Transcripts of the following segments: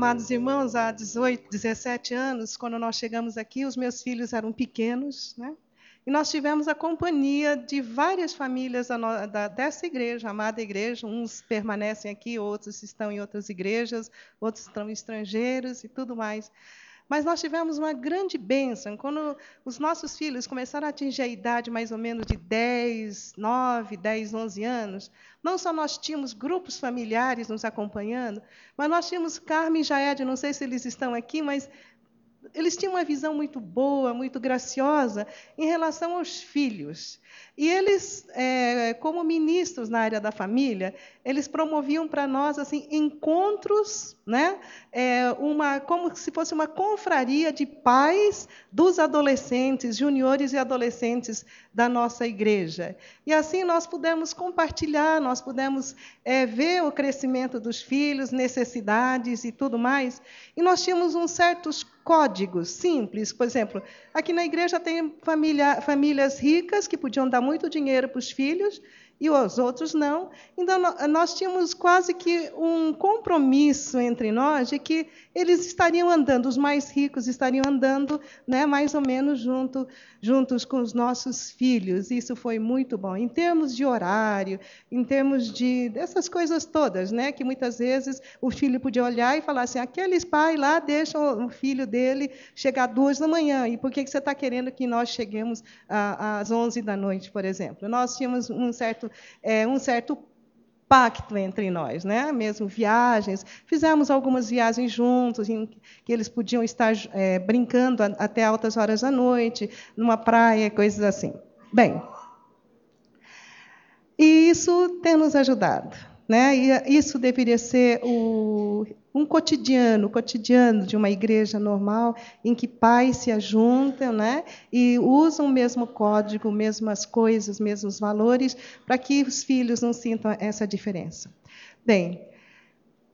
Amados irmãos, há 18, 17 anos, quando nós chegamos aqui, os meus filhos eram pequenos, né? E nós tivemos a companhia de várias famílias dessa igreja, amada igreja. Uns permanecem aqui, outros estão em outras igrejas, outros estão estrangeiros e tudo mais. Mas nós tivemos uma grande bênção quando os nossos filhos começaram a atingir a idade mais ou menos de 10, 9, 10, 11 anos. Não só nós tínhamos grupos familiares nos acompanhando, mas nós tínhamos Carmen e Jaed, não sei se eles estão aqui, mas eles tinham uma visão muito boa, muito graciosa em relação aos filhos. E eles, é, como ministros na área da família, eles promoviam para nós assim encontros, né? É, uma, como se fosse uma confraria de pais dos adolescentes, juniores e adolescentes da nossa igreja. E assim nós pudemos compartilhar, nós pudemos é, ver o crescimento dos filhos, necessidades e tudo mais. E nós tínhamos uns certos códigos simples. Por exemplo, aqui na igreja tem família, famílias ricas que podiam dar muito dinheiro para os filhos e os outros não. Então, nós tínhamos quase que um compromisso entre nós de que eles estariam andando, os mais ricos estariam andando né, mais ou menos junto, juntos com os nossos filhos. Isso foi muito bom. Em termos de horário, em termos de dessas coisas todas, né, que muitas vezes o filho podia olhar e falar assim: aqueles pais lá deixam o filho dele chegar às duas da manhã, e por que você está querendo que nós cheguemos às onze da noite, por exemplo? Nós tínhamos um certo é, um certo pacto entre nós, né? Mesmo viagens, fizemos algumas viagens juntos, em que eles podiam estar é, brincando até altas horas da noite, numa praia, coisas assim. Bem, e isso tem nos ajudado. Né? E isso deveria ser o, um cotidiano, o cotidiano de uma igreja normal, em que pais se ajuntam né? e usam o mesmo código, mesmas coisas, mesmos valores, para que os filhos não sintam essa diferença. Bem,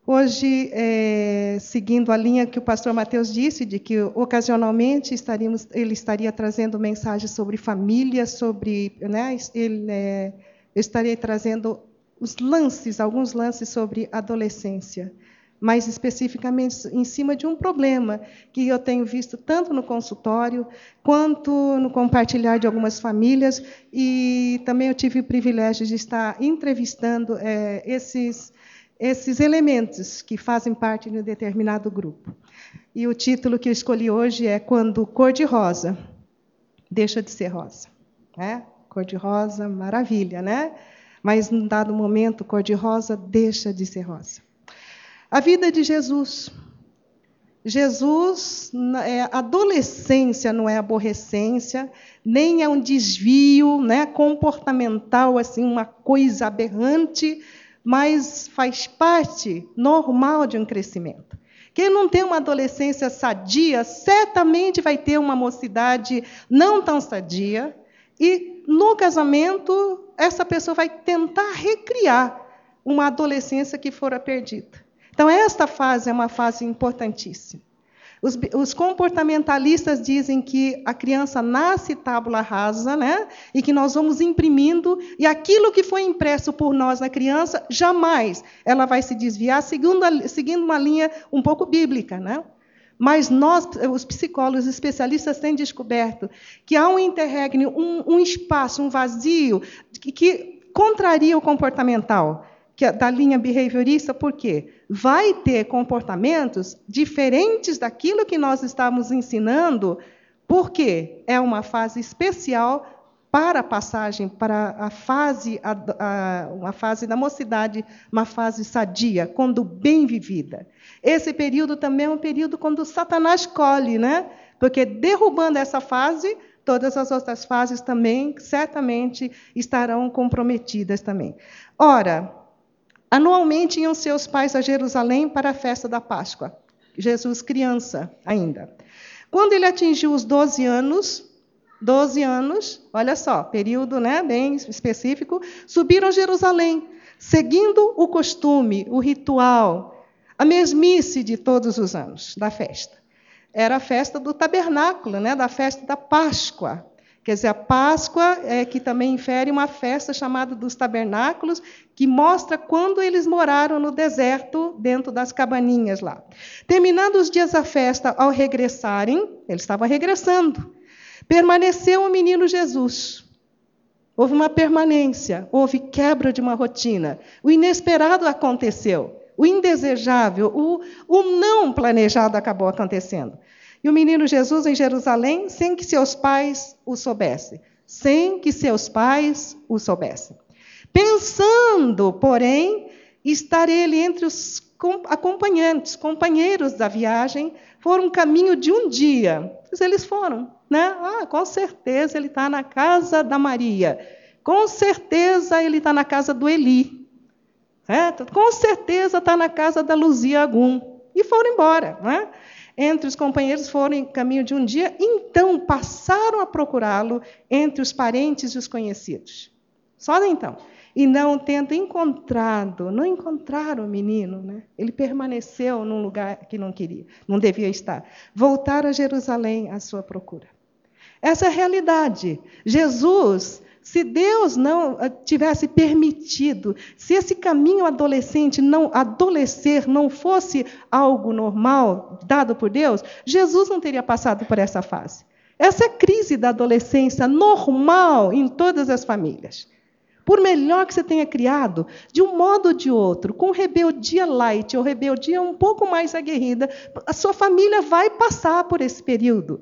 Hoje, é, seguindo a linha que o pastor Mateus disse, de que ocasionalmente estaríamos, ele estaria trazendo mensagens sobre família, sobre, né, ele, é, eu estaria trazendo os lances, alguns lances sobre adolescência, mais especificamente em cima de um problema que eu tenho visto tanto no consultório quanto no compartilhar de algumas famílias e também eu tive o privilégio de estar entrevistando é, esses esses elementos que fazem parte de um determinado grupo. E o título que eu escolhi hoje é Quando cor de rosa deixa de ser rosa, né? Cor de rosa, maravilha, né? Mas num dado momento, cor-de-rosa deixa de ser rosa. A vida de Jesus. Jesus, é, adolescência não é aborrecência, nem é um desvio né, comportamental, assim, uma coisa aberrante, mas faz parte normal de um crescimento. Quem não tem uma adolescência sadia, certamente vai ter uma mocidade não tão sadia, e no casamento, essa pessoa vai tentar recriar uma adolescência que fora perdida. Então, esta fase é uma fase importantíssima. Os, os, comportamentalistas dizem que a criança nasce tábula rasa, né? e que nós vamos imprimindo, e aquilo que foi impresso por nós na criança, jamais ela vai se desviar, seguindo, a, seguindo uma linha um pouco bíblica. Né? Mas nós, os psicólogos especialistas, têm descoberto que há um interregno, um, um espaço, um vazio, que, que contraria o comportamental é da linha behaviorista, por quê? Vai ter comportamentos diferentes daquilo que nós estamos ensinando, porque é uma fase especial para a passagem para a fase, a, a, uma fase da mocidade, uma fase sadia, quando bem vivida. Esse período também é um período quando Satanás colhe, né? Porque derrubando essa fase, todas as outras fases também certamente estarão comprometidas também. Ora, anualmente iam seus pais a Jerusalém para a festa da Páscoa. Jesus criança ainda. Quando ele atingiu os 12 anos, 12 anos, olha só, período né, bem específico, subiram a Jerusalém, seguindo o costume, o ritual, a mesmice de todos os anos da festa. Era a festa do tabernáculo, né, da festa da Páscoa, Quer dizer, a Páscoa é que também infere uma festa chamada dos tabernáculos, que mostra quando eles moraram no deserto, dentro das cabaninhas lá. Terminando os dias da festa, ao regressarem, eles estavam regressando, permaneceu o menino Jesus. Houve uma permanência, houve quebra de uma rotina. O inesperado aconteceu, o indesejável, o, o não planejado acabou acontecendo. E o menino Jesus em Jerusalém, sem que seus pais o soubessem. Sem que seus pais o soubessem. Pensando, porém, estar ele entre os acompanhantes, companheiros da viagem, for um caminho de um dia. Eles foram, né? Ah, com certeza ele está na casa da Maria. Com certeza ele está na casa do Eli. Com certeza está na casa da Luzia Agum. E foram embora. Né? entre os companheiros foram em caminho de um dia, então passaram a procurá-lo entre os parentes e os conhecidos. Só então. E não tendo encontrado, não encontraram o menino, né? ele permaneceu num lugar que não queria, não devia estar. Voltaram a Jerusalém à sua procura. Essa é a realidade. Jesus se Deus não eh, tivesse permitido, se esse caminho adolescente não adolescer não fosse algo normal dado por Deus, Jesus não teria passado por essa fase. Essa crise da adolescência normal em todas as famílias. Por melhor que você tenha criado, de um modo ou de outro, com rebeldia light ou rebeldia um pouco mais aguerrida, a sua família vai passar por esse período.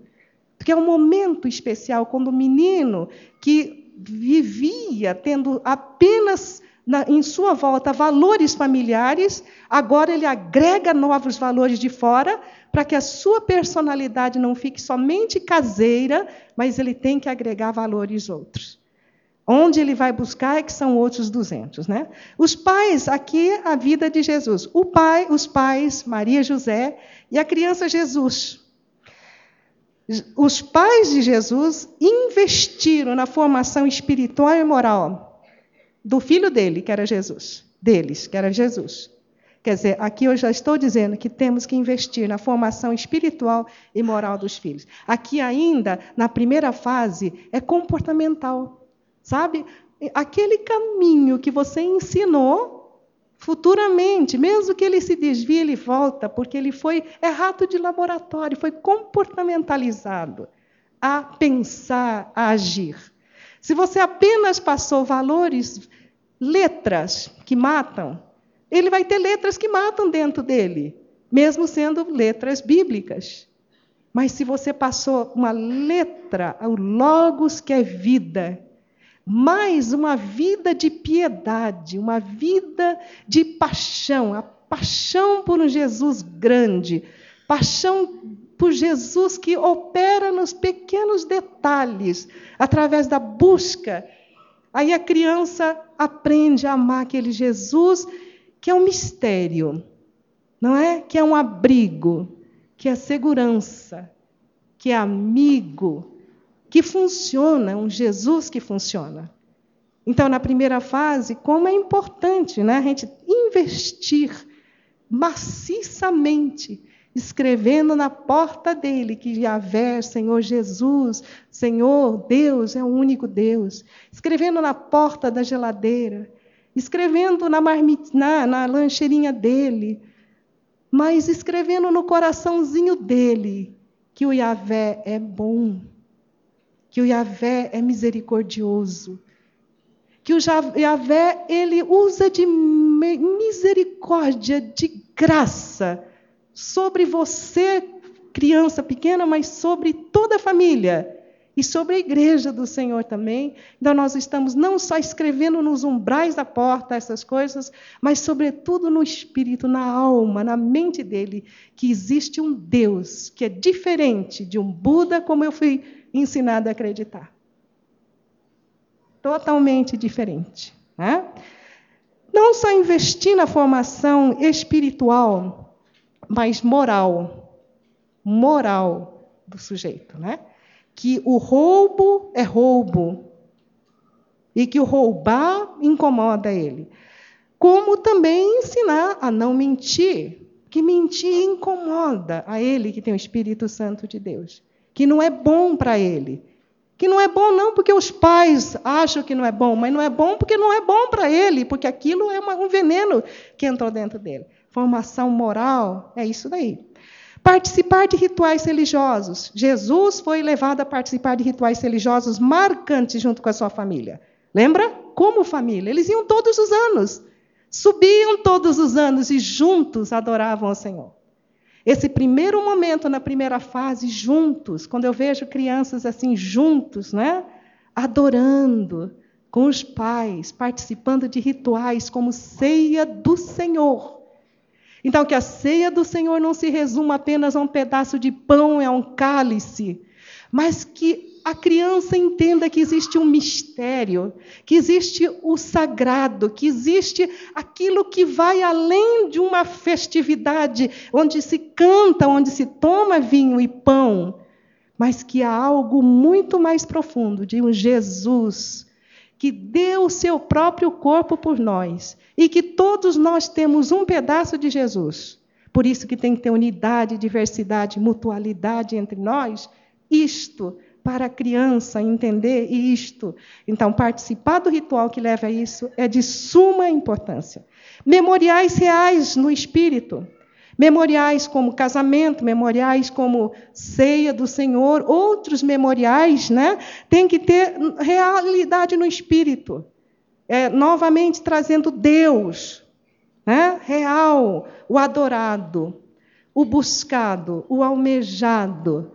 Porque é um momento especial quando o menino que vivia tendo apenas na, em sua volta valores familiares, agora ele agrega novos valores de fora, para que a sua personalidade não fique somente caseira, mas ele tem que agregar valores outros. Onde ele vai buscar é que são outros 200. Né? Os pais, aqui a vida de Jesus. O pai, os pais, Maria José e a criança Jesus. Os pais de Jesus investiram na formação espiritual e moral do filho dele, que era Jesus, deles, que era Jesus. Quer dizer, aqui eu já estou dizendo que temos que investir na formação espiritual e moral dos filhos. Aqui ainda, na primeira fase, é comportamental. Sabe? Aquele caminho que você ensinou Futuramente, mesmo que ele se desvie, ele volta, porque ele foi é rato de laboratório, foi comportamentalizado a pensar, a agir. Se você apenas passou valores, letras que matam, ele vai ter letras que matam dentro dele, mesmo sendo letras bíblicas. Mas se você passou uma letra, o logos que é vida, mais uma vida de piedade, uma vida de paixão, a paixão por um Jesus grande, paixão por Jesus que opera nos pequenos detalhes, através da busca. Aí a criança aprende a amar aquele Jesus que é um mistério, não é? Que é um abrigo, que é segurança, que é amigo, que funciona, um Jesus que funciona. Então, na primeira fase, como é importante né, a gente investir maciçamente, escrevendo na porta dele que Yahvé, Senhor Jesus, Senhor Deus é o único Deus, escrevendo na porta da geladeira, escrevendo na, na, na lancheirinha dele, mas escrevendo no coraçãozinho dele que o Yahvé é bom que o Yahvé é misericordioso, que o Yahvé ele usa de misericórdia, de graça sobre você, criança pequena, mas sobre toda a família e sobre a igreja do Senhor também. Então nós estamos não só escrevendo nos umbrais da porta essas coisas, mas sobretudo no espírito, na alma, na mente dele, que existe um Deus que é diferente de um Buda como eu fui ensinado a acreditar. Totalmente diferente. Né? Não só investir na formação espiritual, mas moral. Moral do sujeito. Né? Que o roubo é roubo. E que o roubar incomoda ele. Como também ensinar a não mentir, que mentir incomoda a ele que tem o Espírito Santo de Deus que não é bom para ele. Que não é bom, não, porque os pais acham que não é bom, mas não é bom porque não é bom para ele, porque aquilo é um veneno que entrou dentro dele. Formação moral é isso daí. Participar de rituais religiosos. Jesus foi levado a participar de rituais religiosos marcantes junto com a sua família. Lembra? Como família. Eles iam todos os anos. Subiam todos os anos e juntos adoravam o Senhor. Esse primeiro momento, na primeira fase, juntos, quando eu vejo crianças assim, juntos, né? adorando com os pais, participando de rituais como ceia do Senhor. Então, que a ceia do Senhor não se resuma apenas a um pedaço de pão e a um cálice, mas que a criança entenda que existe um mistério, que existe o sagrado, que existe aquilo que vai além de uma festividade onde se canta, onde se toma vinho e pão, mas que há algo muito mais profundo de um Jesus que deu o seu próprio corpo por nós e que todos nós temos um pedaço de Jesus. Por isso que tem que ter unidade, diversidade, mutualidade entre nós. Isto para a criança entender isto. Então, participar do ritual que leva a isso é de suma importância. Memoriais reais no espírito. Memoriais como casamento, memoriais como ceia do Senhor, outros memoriais, né? Tem que ter realidade no espírito. É, novamente trazendo Deus, né? real, o adorado, o buscado, o almejado.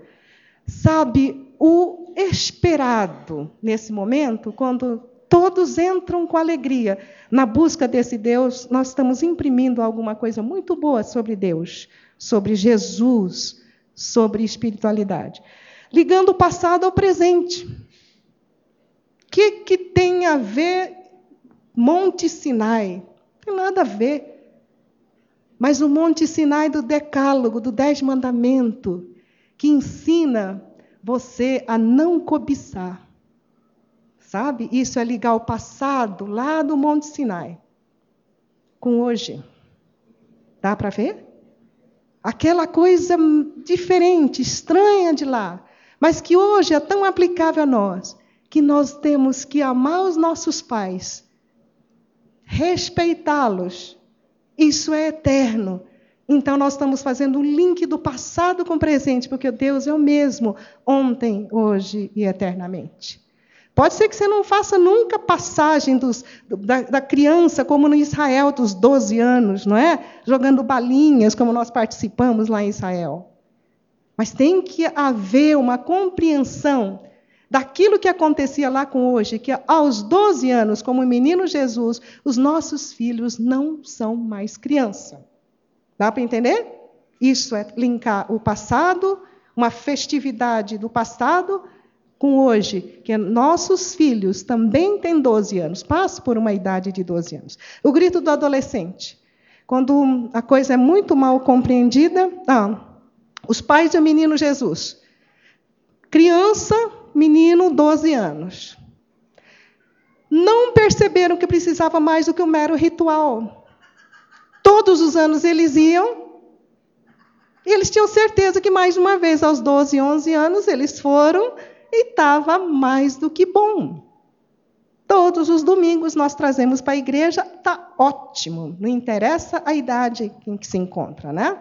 Sabe, o esperado nesse momento, quando todos entram com alegria na busca desse Deus, nós estamos imprimindo alguma coisa muito boa sobre Deus, sobre Jesus, sobre espiritualidade. Ligando o passado ao presente. O que, que tem a ver Monte Sinai? Não tem nada a ver. Mas o Monte Sinai do Decálogo, do Dez Mandamento, que ensina você a não cobiçar. Sabe? Isso é ligar o passado lá do Monte Sinai com hoje. Dá para ver? Aquela coisa diferente, estranha de lá, mas que hoje é tão aplicável a nós, que nós temos que amar os nossos pais, respeitá-los. Isso é eterno. Então, nós estamos fazendo um link do passado com o presente, porque Deus é o mesmo, ontem, hoje e eternamente. Pode ser que você não faça nunca passagem dos, da, da, criança, como no Israel, dos 12 anos, não é? Jogando balinhas, como nós participamos lá em Israel. Mas tem que haver uma compreensão daquilo que acontecia lá com hoje, que aos 12 anos, como o menino Jesus, os nossos filhos não são mais criança. Dá para entender? Isso é linkar o passado, uma festividade do passado, com hoje, que nossos filhos também têm 12 anos, passam por uma idade de 12 anos. O grito do adolescente. Quando a coisa é muito mal compreendida, ah, os pais do menino Jesus. Criança, menino, 12 anos. Não perceberam que precisava mais do que um mero ritual. Todos os anos eles iam. E eles tinham certeza que mais uma vez, aos 12, 11 anos, eles foram e estava mais do que bom. Todos os domingos nós trazemos para a igreja, está ótimo, não interessa a idade em que se encontra, né?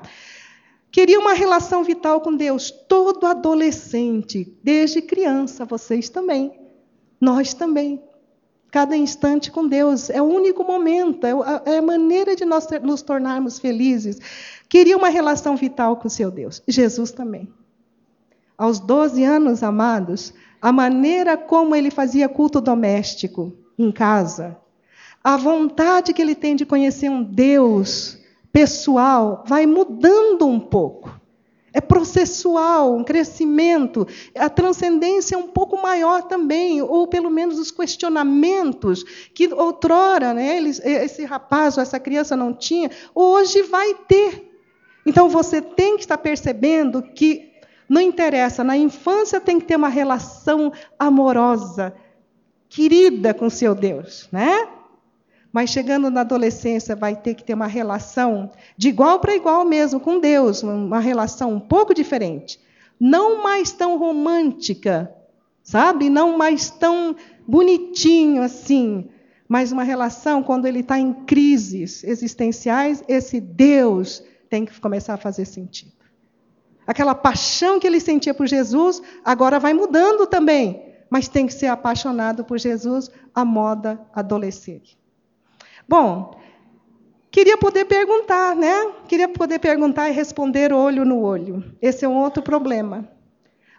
Queria uma relação vital com Deus. Todo adolescente, desde criança, vocês também, nós também cada instante com Deus. É o único momento, é, é a maneira de nós nos tornarmos felizes. Queria uma relação vital com o seu Deus. Jesus também. Aos 12 anos, amados, a maneira como ele fazia culto doméstico em casa, a vontade que ele tem de conhecer um Deus pessoal, vai mudando um pouco. É processual, um crescimento. A transcendência é um pouco maior também, ou pelo menos os questionamentos que outrora né, eles, esse rapaz ou essa criança não tinha, hoje vai ter. Então você tem que estar percebendo que não interessa, na infância tem que ter uma relação amorosa, querida com seu Deus, né? Mas chegando na adolescência, vai ter que ter uma relação de igual para igual mesmo com Deus, uma relação um pouco diferente. Não mais tão romântica, sabe? Não mais tão bonitinho assim, mas uma relação quando ele está em crises existenciais, esse Deus tem que começar a fazer sentido. Aquela paixão que ele sentia por Jesus agora vai mudando também, mas tem que ser apaixonado por Jesus a moda adolescer. Bom, queria poder perguntar, né? Queria poder perguntar e responder olho no olho. Esse é um outro problema.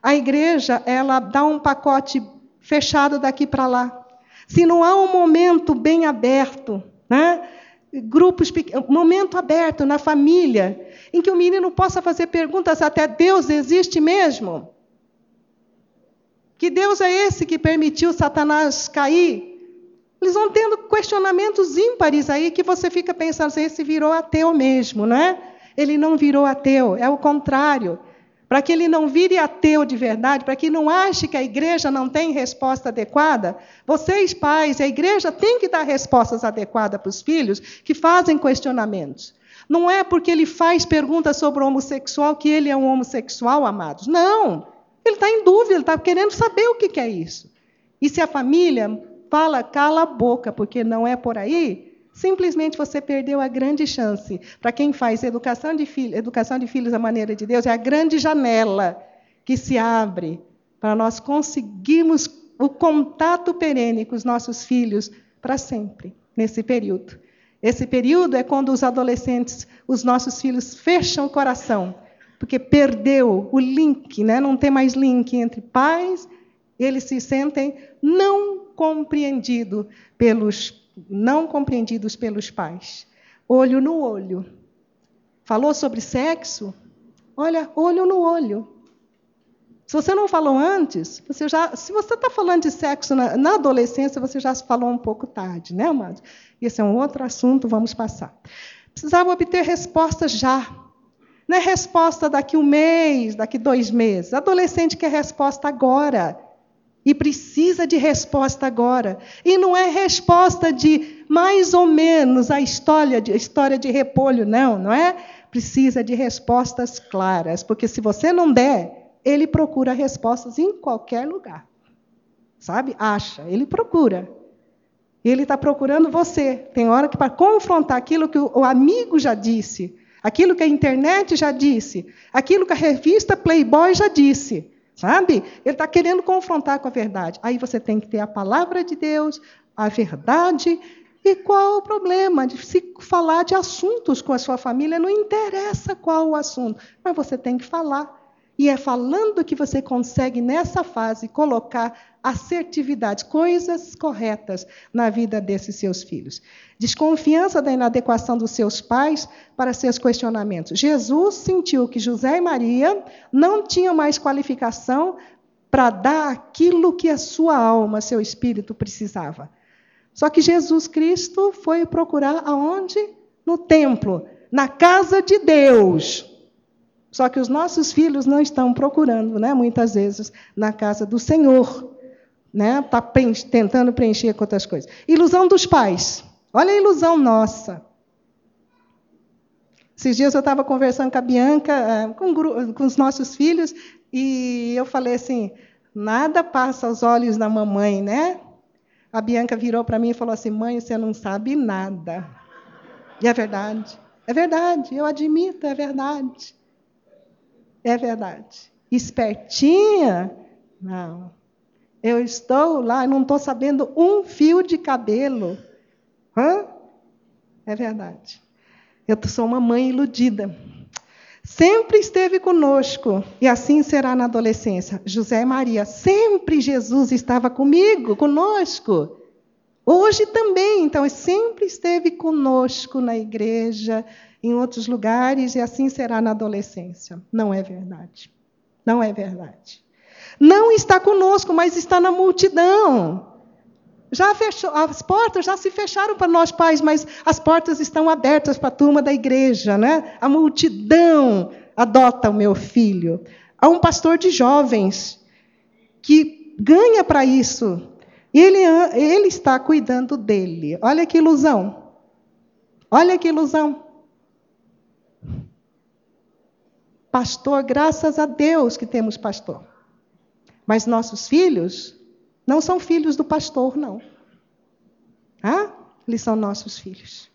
A igreja, ela dá um pacote fechado daqui para lá. Se não há um momento bem aberto, né? grupos, momento aberto na família, em que o menino possa fazer perguntas até Deus existe mesmo? Que Deus é esse que permitiu Satanás cair? Eles vão tendo questionamentos ímpares aí que você fica pensando, assim, esse virou ateu mesmo, não é? Ele não virou ateu, é o contrário para que ele não vire ateu de verdade, para que não ache que a igreja não tem resposta adequada, vocês, pais, a igreja tem que dar respostas adequadas para os filhos que fazem questionamentos. Não é porque ele faz perguntas sobre o homossexual que ele é um homossexual, amados. Não. Ele está em dúvida, ele está querendo saber o que é isso. E se a família fala, cala a boca, porque não é por aí, Simplesmente você perdeu a grande chance. Para quem faz educação de, filho, educação de filhos da maneira de Deus, é a grande janela que se abre para nós conseguirmos o contato perene com os nossos filhos para sempre, nesse período. Esse período é quando os adolescentes, os nossos filhos, fecham o coração, porque perdeu o link, né? não tem mais link entre pais, eles se sentem não compreendidos pelos não compreendidos pelos pais. Olho no olho. Falou sobre sexo? Olha, olho no olho. Se você não falou antes, você já, se você está falando de sexo na, na, adolescência, você já falou um pouco tarde, né, amados? Esse é um outro assunto, vamos passar. Precisava obter respostas já. Não é resposta daqui um mês, daqui dois meses. Adolescente quer resposta agora. E precisa de resposta agora. E não é resposta de mais ou menos a história de, história de repolho, não, não é? Precisa de respostas claras, porque se você não der, ele procura respostas em qualquer lugar. Sabe? Acha, ele procura. Ele está procurando você. Tem hora que, para confrontar aquilo que o amigo já disse, aquilo que a internet já disse, aquilo que a revista Playboy já disse, Sabe? Ele está querendo confrontar com a verdade. Aí você tem que ter a palavra de Deus, a verdade. E qual o problema de se falar de assuntos com a sua família? Não interessa qual o assunto, mas você tem que falar. E é falando que você consegue, nessa fase, colocar assertividade, coisas corretas na vida desses seus filhos. Desconfiança da inadequação dos seus pais para seus questionamentos. Jesus sentiu que José e Maria não tinham mais qualificação para dar aquilo que a sua alma, seu espírito precisava. Só que Jesus Cristo foi procurar aonde? No templo, na casa de Deus. Só que os nossos filhos não estão procurando, né, muitas vezes, na casa do Senhor. Né? Está tentando preencher com outras coisas. Ilusão dos pais. Olha a ilusão nossa. Esses dias eu estava conversando com a Bianca, eh, com, com os nossos filhos, e eu falei assim: nada passa aos olhos da mamãe, né? A Bianca virou para mim e falou assim: mãe, você não sabe nada. E é verdade. É verdade, eu admito, é verdade. É verdade. Espertinha? Não. Eu estou lá e não estou sabendo um fio de cabelo. Hã? É verdade. Eu sou uma mãe iludida. Sempre esteve conosco, e assim será na adolescência. José e Maria, sempre Jesus estava comigo, conosco. Hoje também, então, sempre esteve conosco na igreja, em outros lugares e assim será na adolescência. Não é verdade. Não é verdade. Não está conosco, mas está na multidão. Já fechou, as portas já se fecharam para nós pais, mas as portas estão abertas para a turma da igreja, né? A multidão adota o meu filho. Há um pastor de jovens que ganha para isso. Ele, ele está cuidando dele. Olha que ilusão. Olha que ilusão. Pastor, graças a Deus que temos pastor. Mas nossos filhos não são filhos do pastor, não. Ah? Eles são nossos filhos.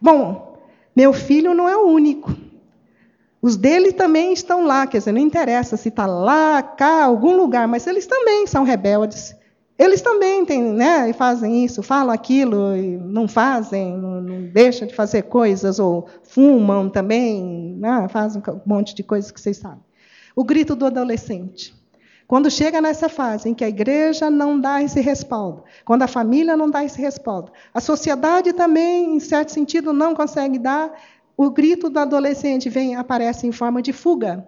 Bom, meu filho não é o único. Os dele também estão lá, quer dizer, não interessa se está lá, cá, algum lugar, mas eles também são rebeldes. Eles também têm, né, fazem isso, falam aquilo, não fazem, não, não deixam de fazer coisas, ou fumam também, né, fazem um monte de coisas que vocês sabem. O grito do adolescente. Quando chega nessa fase em que a igreja não dá esse respaldo, quando a família não dá esse respaldo, a sociedade também, em certo sentido, não consegue dar, o grito do adolescente vem aparece em forma de fuga.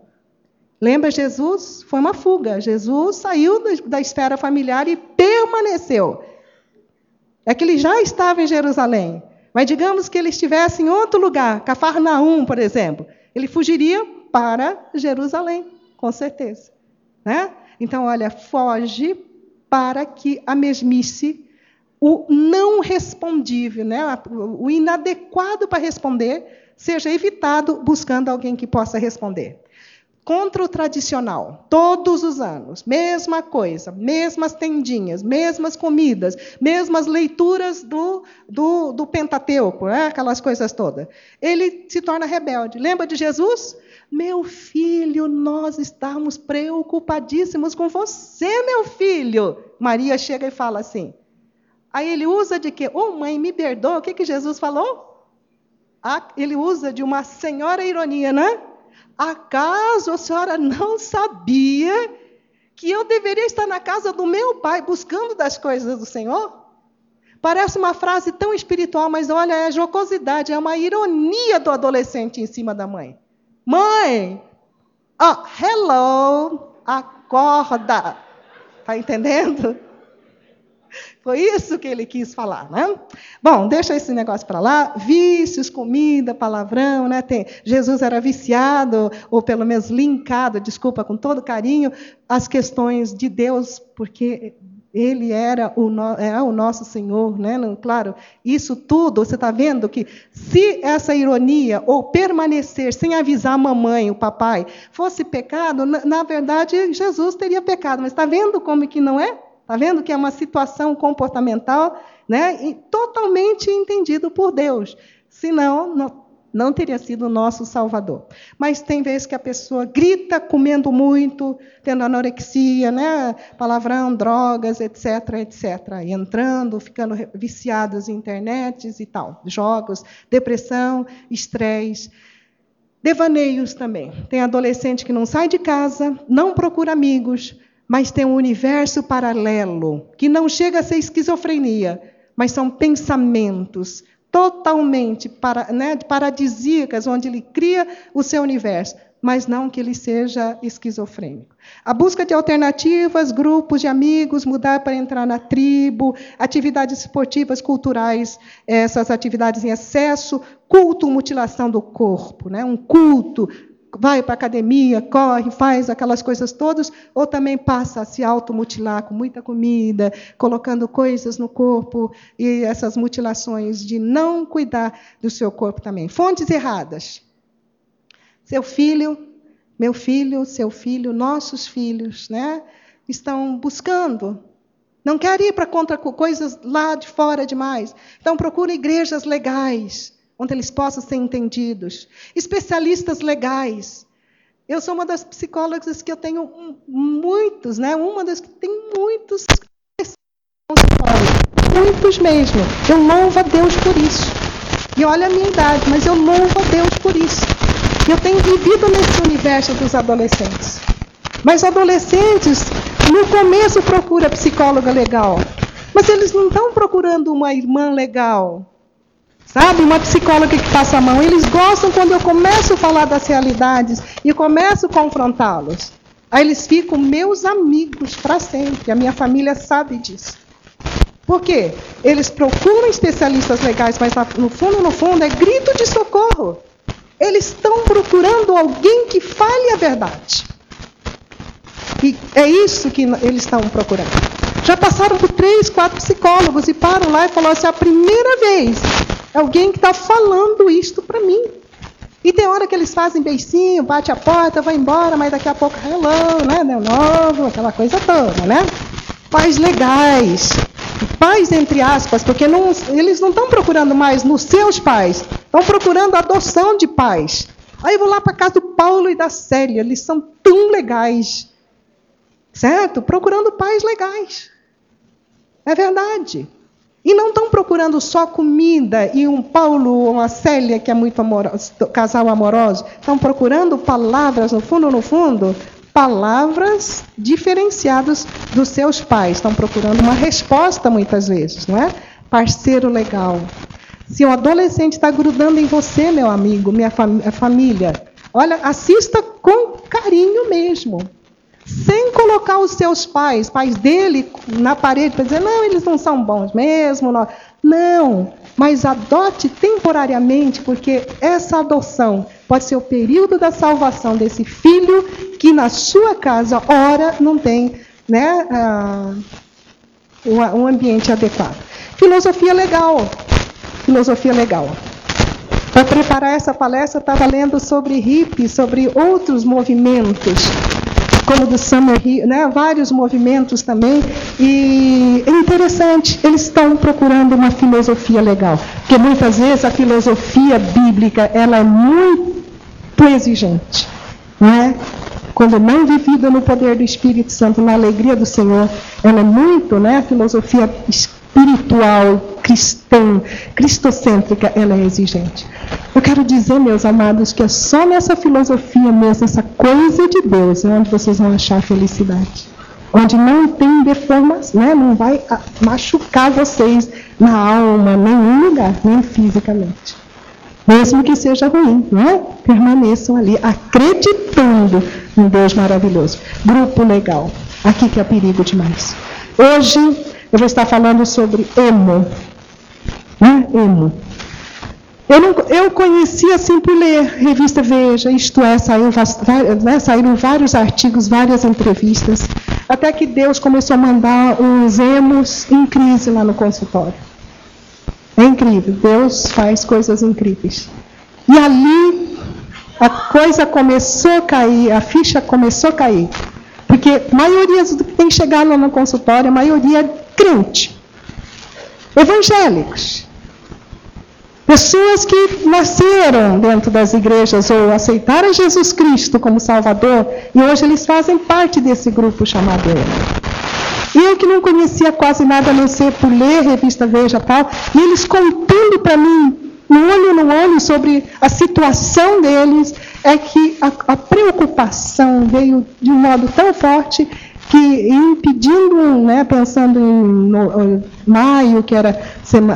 Lembra Jesus? Foi uma fuga. Jesus saiu da esfera familiar e permaneceu. É que ele já estava em Jerusalém. Mas digamos que ele estivesse em outro lugar, Cafarnaum, por exemplo. Ele fugiria para Jerusalém, com certeza. Né? Então, olha, foge para que a mesmice, o não respondível, né? o inadequado para responder, seja evitado buscando alguém que possa responder contra o tradicional, todos os anos, mesma coisa, mesmas tendinhas, mesmas comidas, mesmas leituras do, do, do Pentateuco, né? aquelas coisas todas. Ele se torna rebelde. Lembra de Jesus? Meu filho, nós estamos preocupadíssimos com você, meu filho. Maria chega e fala assim. Aí ele usa de quê? Oh, mãe, me perdoa. O que, que Jesus falou? Ah, ele usa de uma senhora ironia, né? Acaso a senhora não sabia que eu deveria estar na casa do meu pai buscando das coisas do Senhor? Parece uma frase tão espiritual, mas olha, é jocosidade, é uma ironia do adolescente em cima da mãe. Mãe, oh, hello, acorda. Está entendendo? Foi isso que ele quis falar, né? Bom, deixa esse negócio para lá. Vícios, comida, palavrão, né? Tem, Jesus era viciado, ou pelo menos linkado, desculpa, com todo carinho, às questões de Deus, porque ele era o, no, é o nosso Senhor, né? Claro, isso tudo, você está vendo que se essa ironia, ou permanecer sem avisar a mamãe, o papai, fosse pecado, na, na verdade Jesus teria pecado, mas está vendo como que não é? Está vendo que é uma situação comportamental né, totalmente entendido por Deus. Senão, não, não teria sido o nosso Salvador. Mas tem vezes que a pessoa grita comendo muito, tendo anorexia, né? palavrão, drogas, etc., etc. E entrando, ficando viciados em internet e tal, jogos, depressão, estresse. Devaneios também. Tem adolescente que não sai de casa, não procura amigos, mas tem um universo paralelo, que não chega a ser esquizofrenia, mas são pensamentos totalmente para, né, paradisíacas, onde ele cria o seu universo, mas não que ele seja esquizofrênico. A busca de alternativas, grupos de amigos, mudar para entrar na tribo, atividades esportivas, culturais, essas atividades em excesso, culto, mutilação do corpo, né? um culto vai para a academia, corre, faz aquelas coisas todas, ou também passa a se automutilar com muita comida, colocando coisas no corpo, e essas mutilações de não cuidar do seu corpo também. Fontes erradas. Seu filho, meu filho, seu filho, nossos filhos, né, estão buscando. Não querem ir para contra coisas lá de fora demais. Então procura igrejas legais onde eles possam ser entendidos. Especialistas legais. Eu sou uma das psicólogas que eu tenho muitos, né? Uma das que tem muitos muitos mesmo. Eu louvo a Deus por isso. E olha a minha idade, mas eu louvo a Deus por isso. Eu tenho vivido nesse universo dos adolescentes. Mas adolescentes, no começo procura psicóloga legal. Mas eles não estão procurando uma irmã legal. Sabe, uma psicóloga que passa a mão. Eles gostam quando eu começo a falar das realidades e começo a confrontá-los. Aí eles ficam meus amigos para sempre. A minha família sabe disso. Por quê? Eles procuram especialistas legais, mas no fundo, no fundo, é grito de socorro. Eles estão procurando alguém que fale a verdade. E é isso que eles estão procurando. Já passaram por três, quatro psicólogos e param lá e falam assim: a primeira vez Alguém que está falando isto para mim. E tem hora que eles fazem beicinho, bate a porta, vai embora, mas daqui a pouco, hello, né? De novo, aquela coisa toda, né? Pais legais. Pais, entre aspas, porque não, eles não estão procurando mais nos seus pais, estão procurando adoção de pais. Aí eu vou lá para casa do Paulo e da Célia, eles são tão legais. Certo? Procurando pais legais. É verdade. E não estão procurando só comida e um Paulo ou uma Célia, que é muito amoroso, casal amoroso. Estão procurando palavras, no fundo, no fundo, palavras diferenciadas dos seus pais. Estão procurando uma resposta muitas vezes, não é? Parceiro legal. Se um adolescente está grudando em você, meu amigo, minha família, olha, assista com carinho mesmo sem colocar os seus pais, pais dele, na parede para dizer, não, eles não são bons mesmo. Não. não, mas adote temporariamente, porque essa adoção pode ser o período da salvação desse filho que na sua casa, ora, não tem né, uh, um ambiente adequado. Filosofia legal. Filosofia legal. Para preparar essa palestra, eu estava lendo sobre hippie, sobre outros movimentos como do Summer Rio, né, vários movimentos também. E é interessante, eles estão procurando uma filosofia legal, porque muitas vezes a filosofia bíblica ela é muito exigente, né? Quando não vivida no poder do Espírito Santo, na alegria do Senhor, ela é muito, né? A filosofia espiritual, cristã, cristocêntrica, ela é exigente. Eu quero dizer, meus amados, que é só nessa filosofia mesmo, essa coisa de Deus, é onde vocês vão achar felicidade. Onde não tem deformação, né? não vai machucar vocês na alma, nem em lugar, nem fisicamente. Mesmo que seja ruim, né? permaneçam ali, acreditando em Deus maravilhoso. Grupo legal. Aqui que é perigo demais. Hoje eu vou estar falando sobre emo. Né? Emo. Eu, não, eu conheci assim por ler revista Veja, isto é, saiu, né, saíram vários artigos, várias entrevistas, até que Deus começou a mandar os emos em crise lá no consultório. É incrível, Deus faz coisas incríveis. E ali a coisa começou a cair, a ficha começou a cair. Porque a maioria do que tem chegado lá no consultório, a maioria crente. Evangélicos. Pessoas que nasceram dentro das igrejas ou aceitaram Jesus Cristo como Salvador e hoje eles fazem parte desse grupo chamado E eu que não conhecia quase nada a não ser por ler revista Veja tal, e eles contando para mim, no olho no olho, sobre a situação deles, é que a, a preocupação veio de um modo tão forte que impedindo, né, pensando em no, maio, que era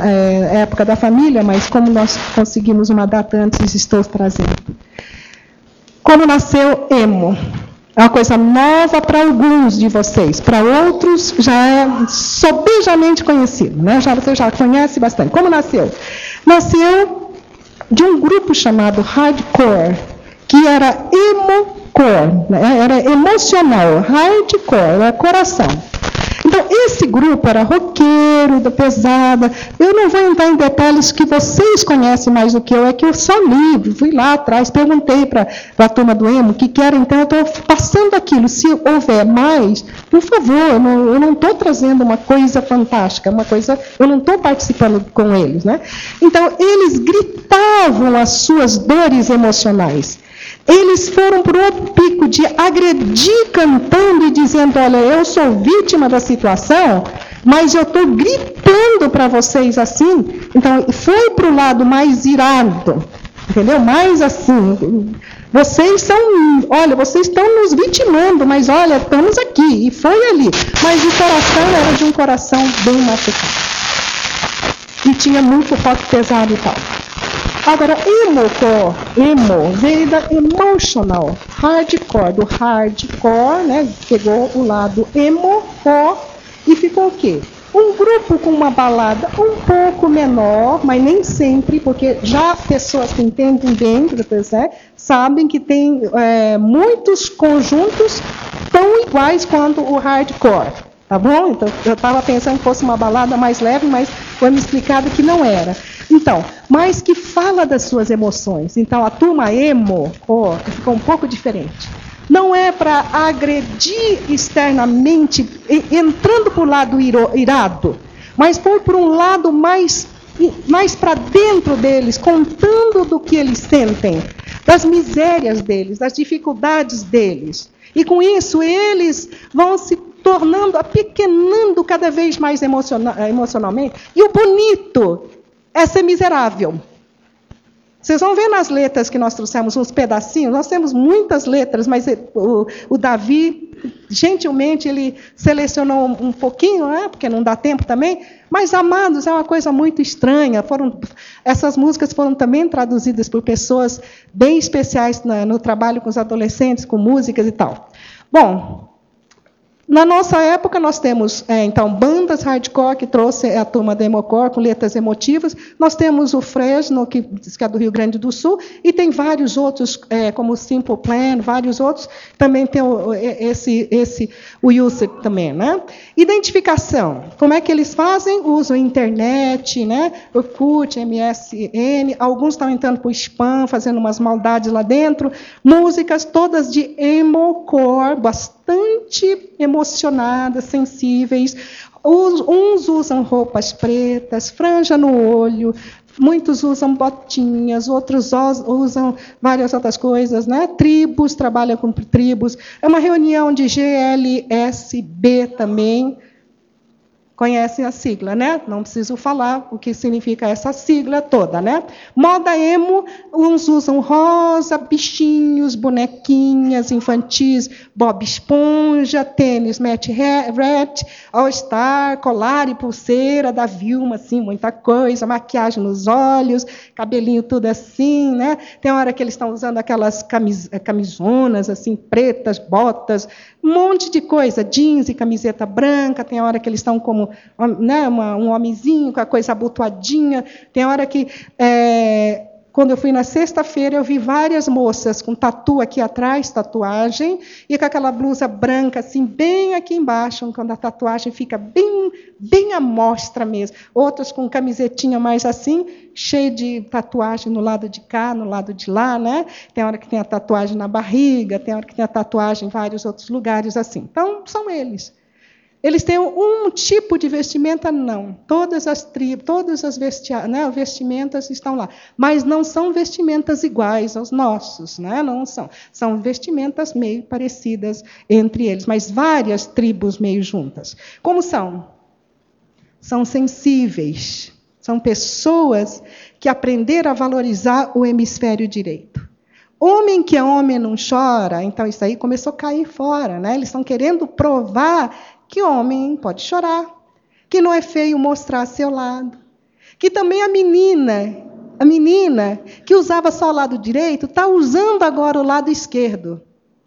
é, época da família, mas como nós conseguimos uma data antes, estou trazendo. Como nasceu Emo? É uma coisa nova para alguns de vocês, para outros já é sobejamente conhecido, né? Já você já conhece bastante. Como nasceu? Nasceu de um grupo chamado Hardcore, que era emo core, né? era emocional, hardcore, era coração. Então, esse grupo era roqueiro, da pesada. Eu não vou entrar em detalhes que vocês conhecem mais do que eu, é que eu só li, fui lá atrás, perguntei para a turma do emo o que, que era, então eu estou passando aquilo. Se houver mais, por favor, eu não estou trazendo uma coisa fantástica, uma coisa, eu não estou participando com eles. Né? Então, eles gritavam as suas dores emocionais. Eles foram para o pico de agredir cantando e dizendo: Olha, eu sou vítima da situação, mas eu estou gritando para vocês assim. Então, foi para o lado mais irado, entendeu? Mais assim. Vocês são, olha, vocês estão nos vitimando, mas olha, estamos aqui. E foi ali. Mas o coração era de um coração bem machucado. E tinha muito rock pesado e tal. Agora, emo, emo veio da emotional, hardcore, do hardcore, né? Pegou o lado emo, core, e ficou o quê? Um grupo com uma balada um pouco menor, mas nem sempre, porque já pessoas que entendem bem PSE sabem que tem é, muitos conjuntos tão iguais quanto o hardcore. Tá bom? Então, eu estava pensando que fosse uma balada mais leve, mas foi me explicado que não era. Então, mas que fala das suas emoções. Então, a turma emo oh, ficou um pouco diferente. Não é para agredir externamente, entrando o lado irado, mas for por um lado mais, mais para dentro deles, contando do que eles sentem, das misérias deles, das dificuldades deles. E com isso, eles vão se tornando, apequenando cada vez mais emocionalmente. E o bonito é ser miserável. Vocês vão ver nas letras que nós trouxemos uns pedacinhos, nós temos muitas letras, mas o, o Davi, gentilmente, ele selecionou um pouquinho, né, porque não dá tempo também, mas Amados é uma coisa muito estranha. Foram, essas músicas foram também traduzidas por pessoas bem especiais no trabalho com os adolescentes, com músicas e tal. Bom, na nossa época, nós temos, é, então, bandas hardcore, que trouxe a turma da Emocore, com letras emotivas. Nós temos o Fresno, que, que é do Rio Grande do Sul, e tem vários outros, é, como o Simple Plan, vários outros. Também tem o, esse, esse, o User também. Né? Identificação. Como é que eles fazem? Usam internet, né? Orkut, MSN. Alguns estão entrando para o spam, fazendo umas maldades lá dentro. Músicas todas de emocore, bastante emocionadas, sensíveis. Uns usam roupas pretas, franja no olho, muitos usam botinhas, outros usam várias outras coisas, né? Tribos, trabalham com tribos. É uma reunião de GLSB também, Conhecem a sigla, né? Não preciso falar o que significa essa sigla toda, né? Moda emo, uns usam rosa, bichinhos, bonequinhas infantis, Bob Esponja, tênis Matt Rat, All Star, colar e pulseira da Vilma, assim, muita coisa, maquiagem nos olhos, cabelinho tudo assim, né? Tem hora que eles estão usando aquelas camis camisonas assim, pretas, botas, um monte de coisa, jeans e camiseta branca, tem hora que eles estão como né, uma, um homenzinho com a coisa abotoadinha, tem hora que. É, quando eu fui na sexta-feira, eu vi várias moças com tatu aqui atrás, tatuagem, e com aquela blusa branca, assim, bem aqui embaixo, quando a tatuagem fica bem, bem à mostra mesmo. Outras com camisetinha mais assim, cheia de tatuagem no lado de cá, no lado de lá, né? Tem hora que tem a tatuagem na barriga, tem hora que tem a tatuagem em vários outros lugares assim. Então, são eles. Eles têm um tipo de vestimenta? Não. Todas as tribos, todas as né, vestimentas estão lá. Mas não são vestimentas iguais aos nossos, né? não são. São vestimentas meio parecidas entre eles, mas várias tribos meio juntas. Como são? São sensíveis. São pessoas que aprenderam a valorizar o hemisfério direito. Homem que é homem não chora, então isso aí começou a cair fora. Né? Eles estão querendo provar que homem pode chorar, que não é feio mostrar seu lado, que também a menina, a menina que usava só o lado direito, está usando agora o lado esquerdo.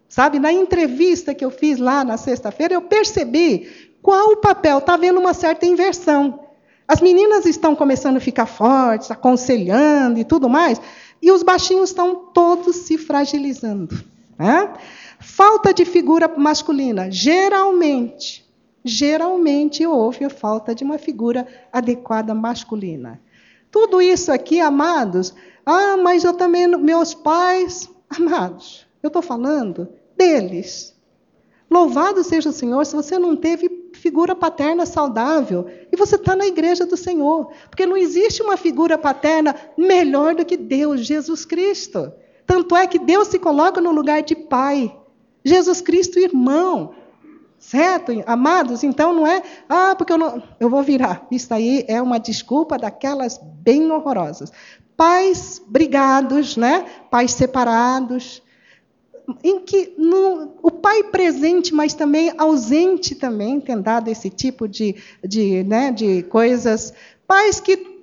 Sabe, na entrevista que eu fiz lá na sexta-feira, eu percebi qual o papel, está havendo uma certa inversão. As meninas estão começando a ficar fortes, aconselhando e tudo mais, e os baixinhos estão todos se fragilizando. Né? Falta de figura masculina. Geralmente, geralmente houve a falta de uma figura adequada masculina. Tudo isso aqui, amados, ah, mas eu também, meus pais, amados, eu estou falando deles. Louvado seja o Senhor se você não teve figura paterna saudável e você está na igreja do Senhor, porque não existe uma figura paterna melhor do que Deus, Jesus Cristo. Tanto é que Deus se coloca no lugar de pai, Jesus Cristo, irmão. Certo? Amados, então não é, ah, porque eu não. Eu vou virar. Isso aí é uma desculpa daquelas bem horrorosas. Pais brigados, né? pais separados, em que no, o pai presente, mas também ausente também, tem dado esse tipo de, de, né, de coisas. Pais que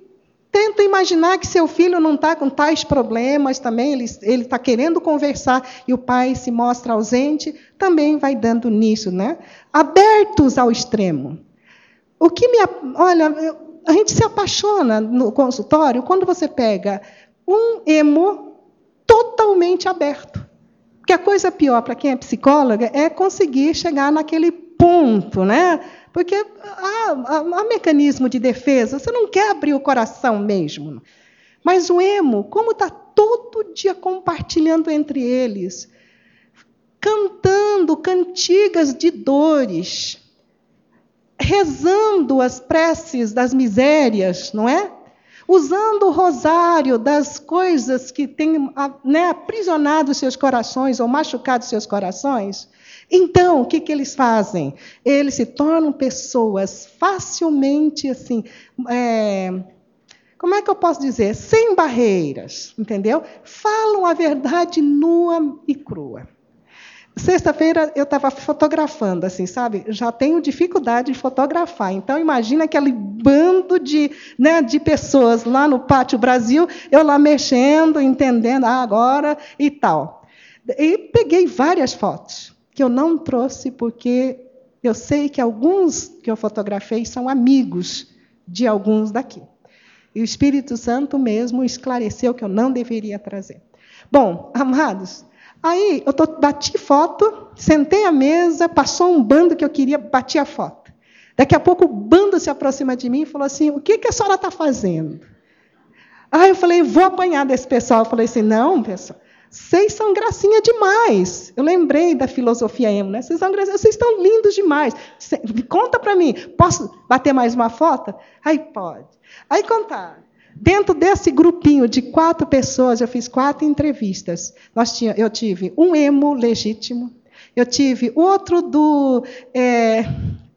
Tenta imaginar que seu filho não está com tais problemas também, ele está querendo conversar e o pai se mostra ausente, também vai dando nisso, né? Abertos ao extremo. O que me. Olha, a gente se apaixona no consultório quando você pega um emo totalmente aberto. Porque a coisa pior para quem é psicóloga é conseguir chegar naquele ponto, né? Porque há, há, há mecanismo de defesa, você não quer abrir o coração mesmo. Mas o emo, como está todo dia compartilhando entre eles, cantando cantigas de dores, rezando as preces das misérias, não é? Usando o rosário das coisas que têm né, aprisionado seus corações ou machucado seus corações. Então, o que, que eles fazem? Eles se tornam pessoas facilmente assim. É, como é que eu posso dizer? Sem barreiras, entendeu? Falam a verdade nua e crua. Sexta-feira eu estava fotografando, assim, sabe? Já tenho dificuldade de fotografar. Então, imagina aquele bando de, né, de pessoas lá no Pátio Brasil, eu lá mexendo, entendendo, ah, agora e tal. E peguei várias fotos que eu não trouxe porque eu sei que alguns que eu fotografei são amigos de alguns daqui. E o Espírito Santo mesmo esclareceu que eu não deveria trazer. Bom, amados, aí eu tô, bati foto, sentei à mesa, passou um bando que eu queria, bati a foto. Daqui a pouco o bando se aproxima de mim e falou assim: O que, que a senhora está fazendo? Aí eu falei: Vou apanhar desse pessoal. Eu falei assim: Não, pessoal. Vocês são gracinha demais. Eu lembrei da filosofia emo, né? Vocês, são vocês estão lindos demais. Conta para mim, posso bater mais uma foto? Aí pode. Aí contar. Dentro desse grupinho de quatro pessoas, eu fiz quatro entrevistas. Nós tinha, eu tive um emo legítimo, eu tive outro do. É,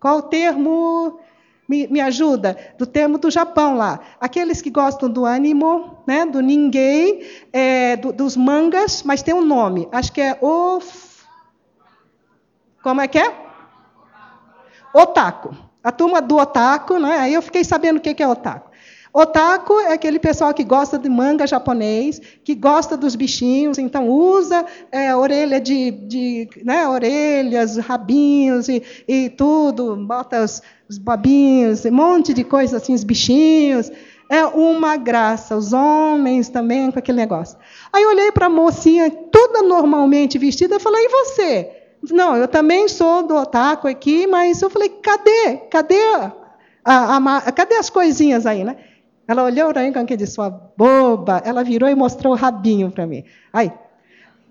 qual o termo? Me, me ajuda, do termo do Japão lá. Aqueles que gostam do animo, né, do ninguém, é, do, dos mangas, mas tem um nome. Acho que é o. Como é que é? Otaku. A turma do otaku, né? aí eu fiquei sabendo o que é otaku. Otaku é aquele pessoal que gosta de manga japonês, que gosta dos bichinhos, então usa é, orelha de, de né, orelhas, rabinhos e, e tudo, bota os, os babinhos, um monte de coisa assim, os bichinhos. É uma graça. Os homens também com aquele negócio. Aí eu olhei para a mocinha, toda normalmente vestida, e falei, e você? Não, eu também sou do otaku aqui, mas eu falei, cadê? Cadê a, a, cadê as coisinhas aí, né? Ela olhou para mim com aquele sua boba. Ela virou e mostrou o rabinho para mim. Aí,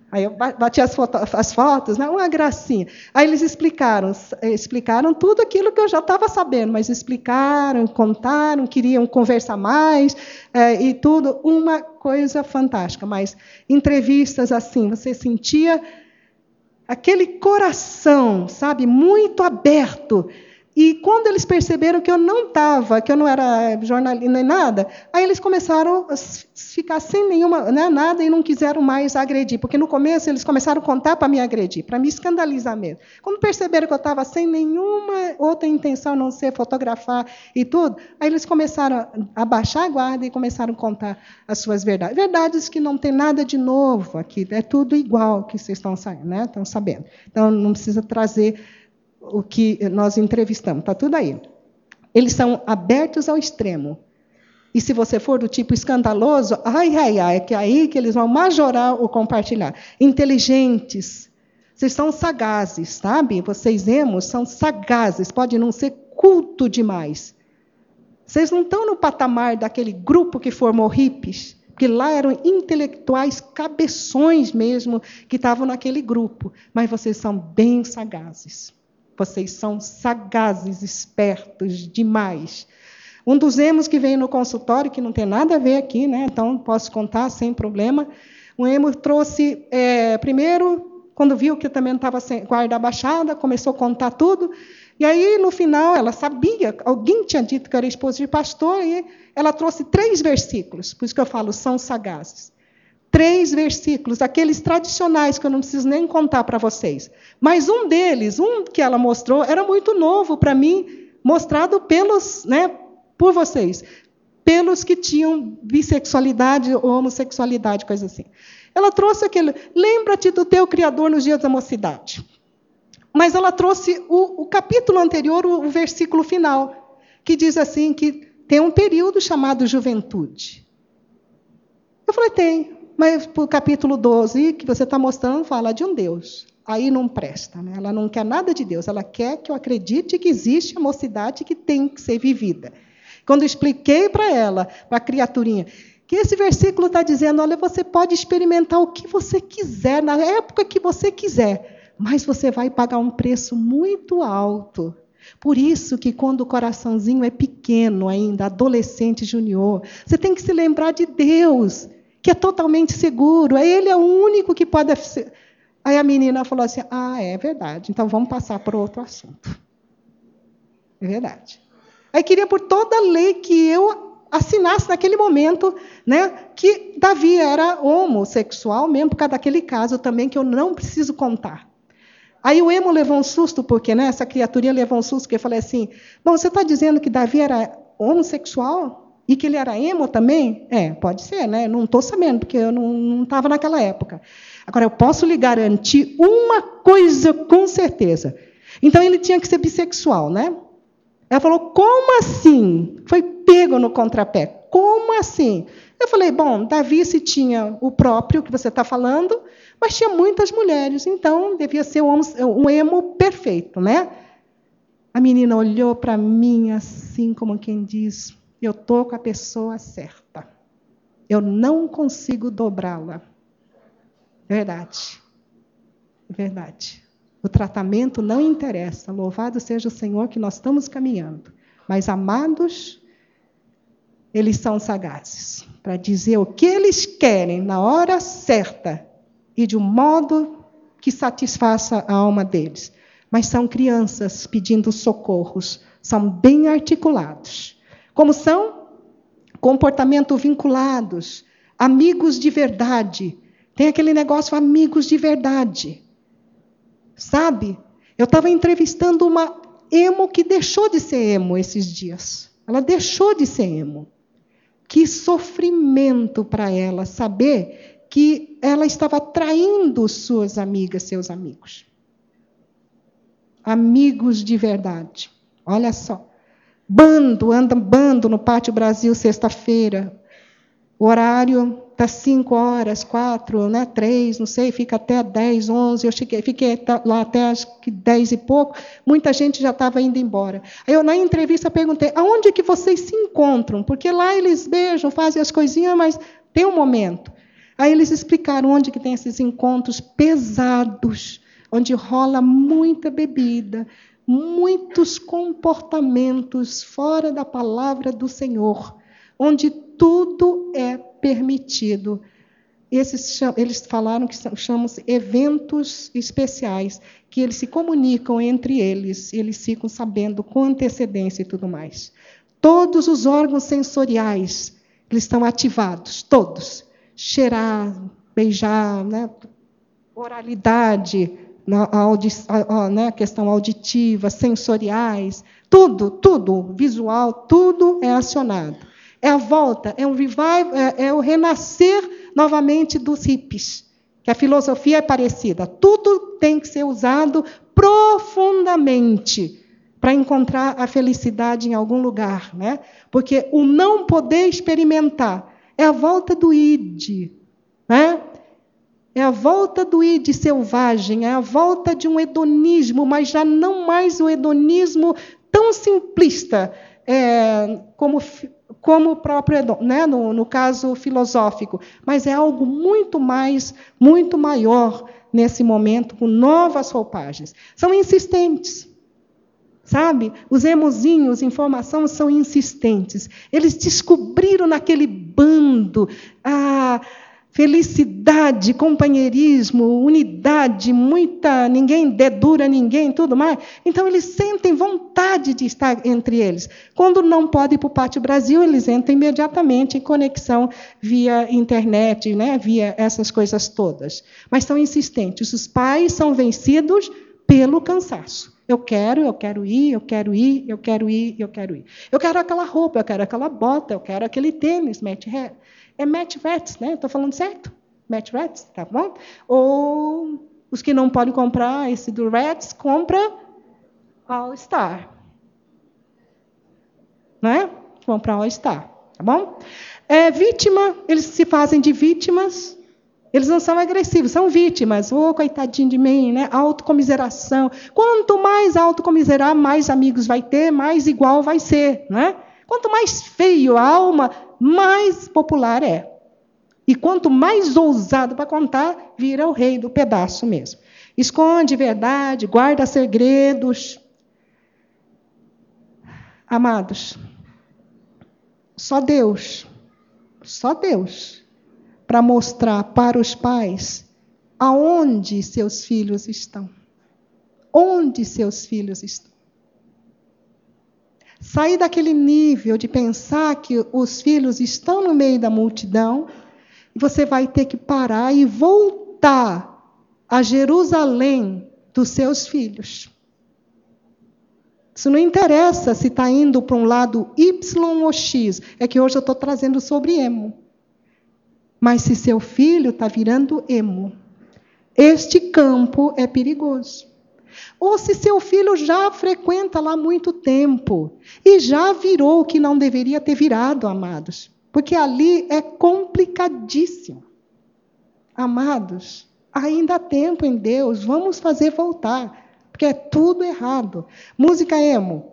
aí eu bati as, foto, as fotos, né? uma gracinha. Aí eles explicaram, explicaram tudo aquilo que eu já estava sabendo, mas explicaram, contaram, queriam conversar mais é, e tudo. Uma coisa fantástica. Mas entrevistas assim, você sentia aquele coração, sabe, muito aberto e quando eles perceberam que eu não estava, que eu não era jornalista nem nada, aí eles começaram a ficar sem nenhuma né, nada e não quiseram mais agredir, porque no começo eles começaram a contar para me agredir, para me escandalizar mesmo. Quando perceberam que eu estava sem nenhuma outra intenção a não ser fotografar e tudo, aí eles começaram a baixar a guarda e começaram a contar as suas verdades. Verdades que não tem nada de novo aqui, é tudo igual que vocês estão, né, estão sabendo. Então não precisa trazer o que nós entrevistamos, está tudo aí. Eles são abertos ao extremo. E se você for do tipo escandaloso, ai, ai, ai, é que é aí que eles vão majorar o compartilhar. Inteligentes, vocês são sagazes, sabe? Vocês emos são sagazes, pode não ser culto demais. Vocês não estão no patamar daquele grupo que formou hippies, porque lá eram intelectuais cabeções mesmo que estavam naquele grupo, mas vocês são bem sagazes. Vocês são sagazes, espertos demais. Um dos emos que veio no consultório, que não tem nada a ver aqui, né? então posso contar sem problema. Um emo trouxe, é, primeiro, quando viu que também estava sem guarda abaixada, começou a contar tudo. E aí, no final, ela sabia, alguém tinha dito que era esposa de pastor, e ela trouxe três versículos, por isso que eu falo, são sagazes três versículos, aqueles tradicionais que eu não preciso nem contar para vocês. Mas um deles, um que ela mostrou, era muito novo para mim, mostrado pelos, né, por vocês, pelos que tinham bissexualidade ou homossexualidade, coisa assim. Ela trouxe aquele, lembra-te do teu Criador nos dias da mocidade. Mas ela trouxe o, o capítulo anterior, o, o versículo final, que diz assim que tem um período chamado juventude. Eu falei, tem. Mas o capítulo 12, que você está mostrando, fala de um Deus. aí não presta. Né? Ela não quer nada de Deus, ela quer que eu acredite que existe a mocidade que tem que ser vivida. Quando eu expliquei para ela, para a criaturinha, que esse versículo está dizendo: olha, você pode experimentar o que você quiser, na época que você quiser, mas você vai pagar um preço muito alto. Por isso que quando o coraçãozinho é pequeno ainda, adolescente, junior, você tem que se lembrar de Deus, que é totalmente seguro. Ele é o único que pode. Aí a menina falou assim: Ah, é verdade. Então vamos passar para outro assunto. É verdade. Aí queria por toda a lei que eu assinasse naquele momento né, que Davi era homossexual, mesmo por causa daquele caso também que eu não preciso contar. Aí o emo levou um susto, porque né, essa criaturinha levou um susto, porque eu falei assim: Bom, você está dizendo que Davi era homossexual? E que ele era emo também? É, pode ser, né? Não estou sabendo, porque eu não estava naquela época. Agora, eu posso lhe garantir uma coisa com certeza. Então, ele tinha que ser bissexual, né? Ela falou: Como assim? Foi pego no contrapé. Como assim? Eu falei: Bom, Davi se tinha o próprio que você está falando, mas tinha muitas mulheres, então devia ser um, um emo perfeito, né? A menina olhou para mim assim, como quem diz: Eu estou com a pessoa certa. Eu não consigo dobrá-la. Verdade. Verdade. O tratamento não interessa. Louvado seja o Senhor que nós estamos caminhando. Mas, amados, eles são sagazes para dizer o que eles querem na hora certa e de um modo que satisfaça a alma deles. Mas são crianças pedindo socorros, são bem articulados. Como são? Comportamento vinculados, amigos de verdade. Tem aquele negócio, amigos de verdade. Sabe? Eu estava entrevistando uma emo que deixou de ser emo esses dias. Ela deixou de ser emo. Que sofrimento para ela saber que ela estava traindo suas amigas, seus amigos. Amigos de verdade. Olha só. Bando, anda bando no Pátio Brasil sexta-feira. O horário das 5 horas, 4, né, 3, não sei, fica até 10, 11. Eu cheguei, fiquei lá até acho que 10 e pouco. Muita gente já estava indo embora. Aí eu, na entrevista, perguntei: aonde que vocês se encontram? Porque lá eles beijam, fazem as coisinhas, mas tem um momento. Aí eles explicaram onde que tem esses encontros pesados, onde rola muita bebida, muitos comportamentos fora da palavra do Senhor, onde tudo é permitido. Esses, eles falaram que chamam-se eventos especiais, que eles se comunicam entre eles, eles ficam sabendo com antecedência e tudo mais. Todos os órgãos sensoriais eles estão ativados, todos cheirar, beijar, né? oralidade, audi a, né? questão auditiva, sensoriais, tudo, tudo, visual, tudo é acionado. É a volta, é um revival, é, é o renascer novamente dos hippies, que a filosofia é parecida. Tudo tem que ser usado profundamente para encontrar a felicidade em algum lugar, né? Porque o não poder experimentar é a volta do id, né? É a volta do id selvagem, é a volta de um hedonismo, mas já não mais o hedonismo tão simplista é, como, como o próprio né, no, no caso filosófico, mas é algo muito mais, muito maior nesse momento, com novas roupagens. São insistentes. Sabe? Os emozinhos, informação, são insistentes. Eles descobriram naquele bando a felicidade, companheirismo, unidade, muita. ninguém dedura ninguém, tudo mais. Então, eles sentem vontade de estar entre eles. Quando não podem ir para o Pátio Brasil, eles entram imediatamente em conexão via internet, né? via essas coisas todas. Mas são insistentes. Os pais são vencidos pelo cansaço. Eu quero, eu quero ir, eu quero ir, eu quero ir, eu quero ir. Eu quero aquela roupa, eu quero aquela bota, eu quero aquele tênis, Matt É Matt Rats, né? Estou falando certo? Matt Rats, tá bom? Ou os que não podem comprar esse do Rats, compra All Star. Né? Comprar All Star, tá bom? É, vítima, eles se fazem de vítimas Eles não são agressivos, são vítimas. Ô, oh, coitadinho de mim, né? Autocomiseração. Quanto mais autocomiserar, mais amigos vai ter, mais igual vai ser, né? Quanto mais feio a alma, mais popular é. E quanto mais ousado para contar, vira o rei do pedaço mesmo. Esconde verdade, guarda segredos. Amados, só Deus, só Deus, para mostrar para os pais aonde seus filhos estão. Onde seus filhos estão. Sair daquele nível de pensar que os filhos estão no meio da multidão e você vai ter que parar e voltar a Jerusalém dos seus filhos. Isso não interessa se está indo para um lado Y ou X. É que hoje eu estou trazendo sobre emo. Mas se seu filho está virando emo, este campo é perigoso. Ou se seu filho já frequenta lá muito tempo e já virou o que não deveria ter virado, amados. Porque ali é complicadíssimo. Amados, ainda há tempo em Deus, vamos fazer voltar porque é tudo errado. Música emo.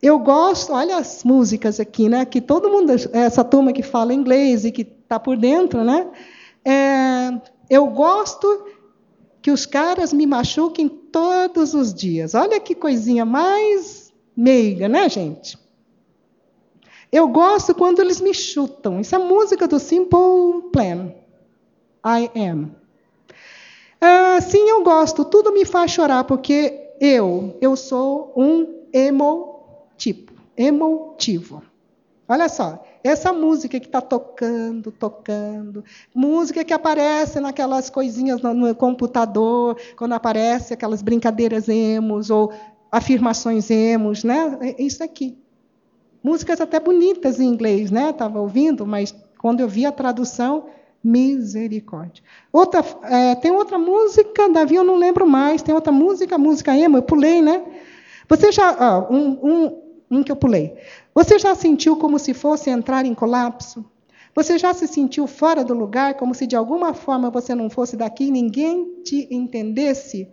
Eu gosto, olha as músicas aqui, né? Que todo mundo, essa turma que fala inglês e que está por dentro, né? É, eu gosto que os caras me machuquem todos os dias. Olha que coisinha mais meiga, né, gente? Eu gosto quando eles me chutam. Isso é música do Simple Plan. I am. Ah, sim, eu gosto. Tudo me faz chorar, porque eu, eu sou um emotipo, emotivo. Olha só, essa música que está tocando, tocando, música que aparece naquelas coisinhas no, no computador, quando aparece aquelas brincadeiras emos ou afirmações emos, né? É isso aqui. Músicas até bonitas em inglês, né? Estava ouvindo, mas quando eu vi a tradução, Misericórdia. Outra, é, tem outra música, Davi, eu não lembro mais. Tem outra música, música emo, eu pulei, né? Você já. Um, um, um que eu pulei. Você já sentiu como se fosse entrar em colapso? Você já se sentiu fora do lugar, como se de alguma forma você não fosse daqui e ninguém te entendesse?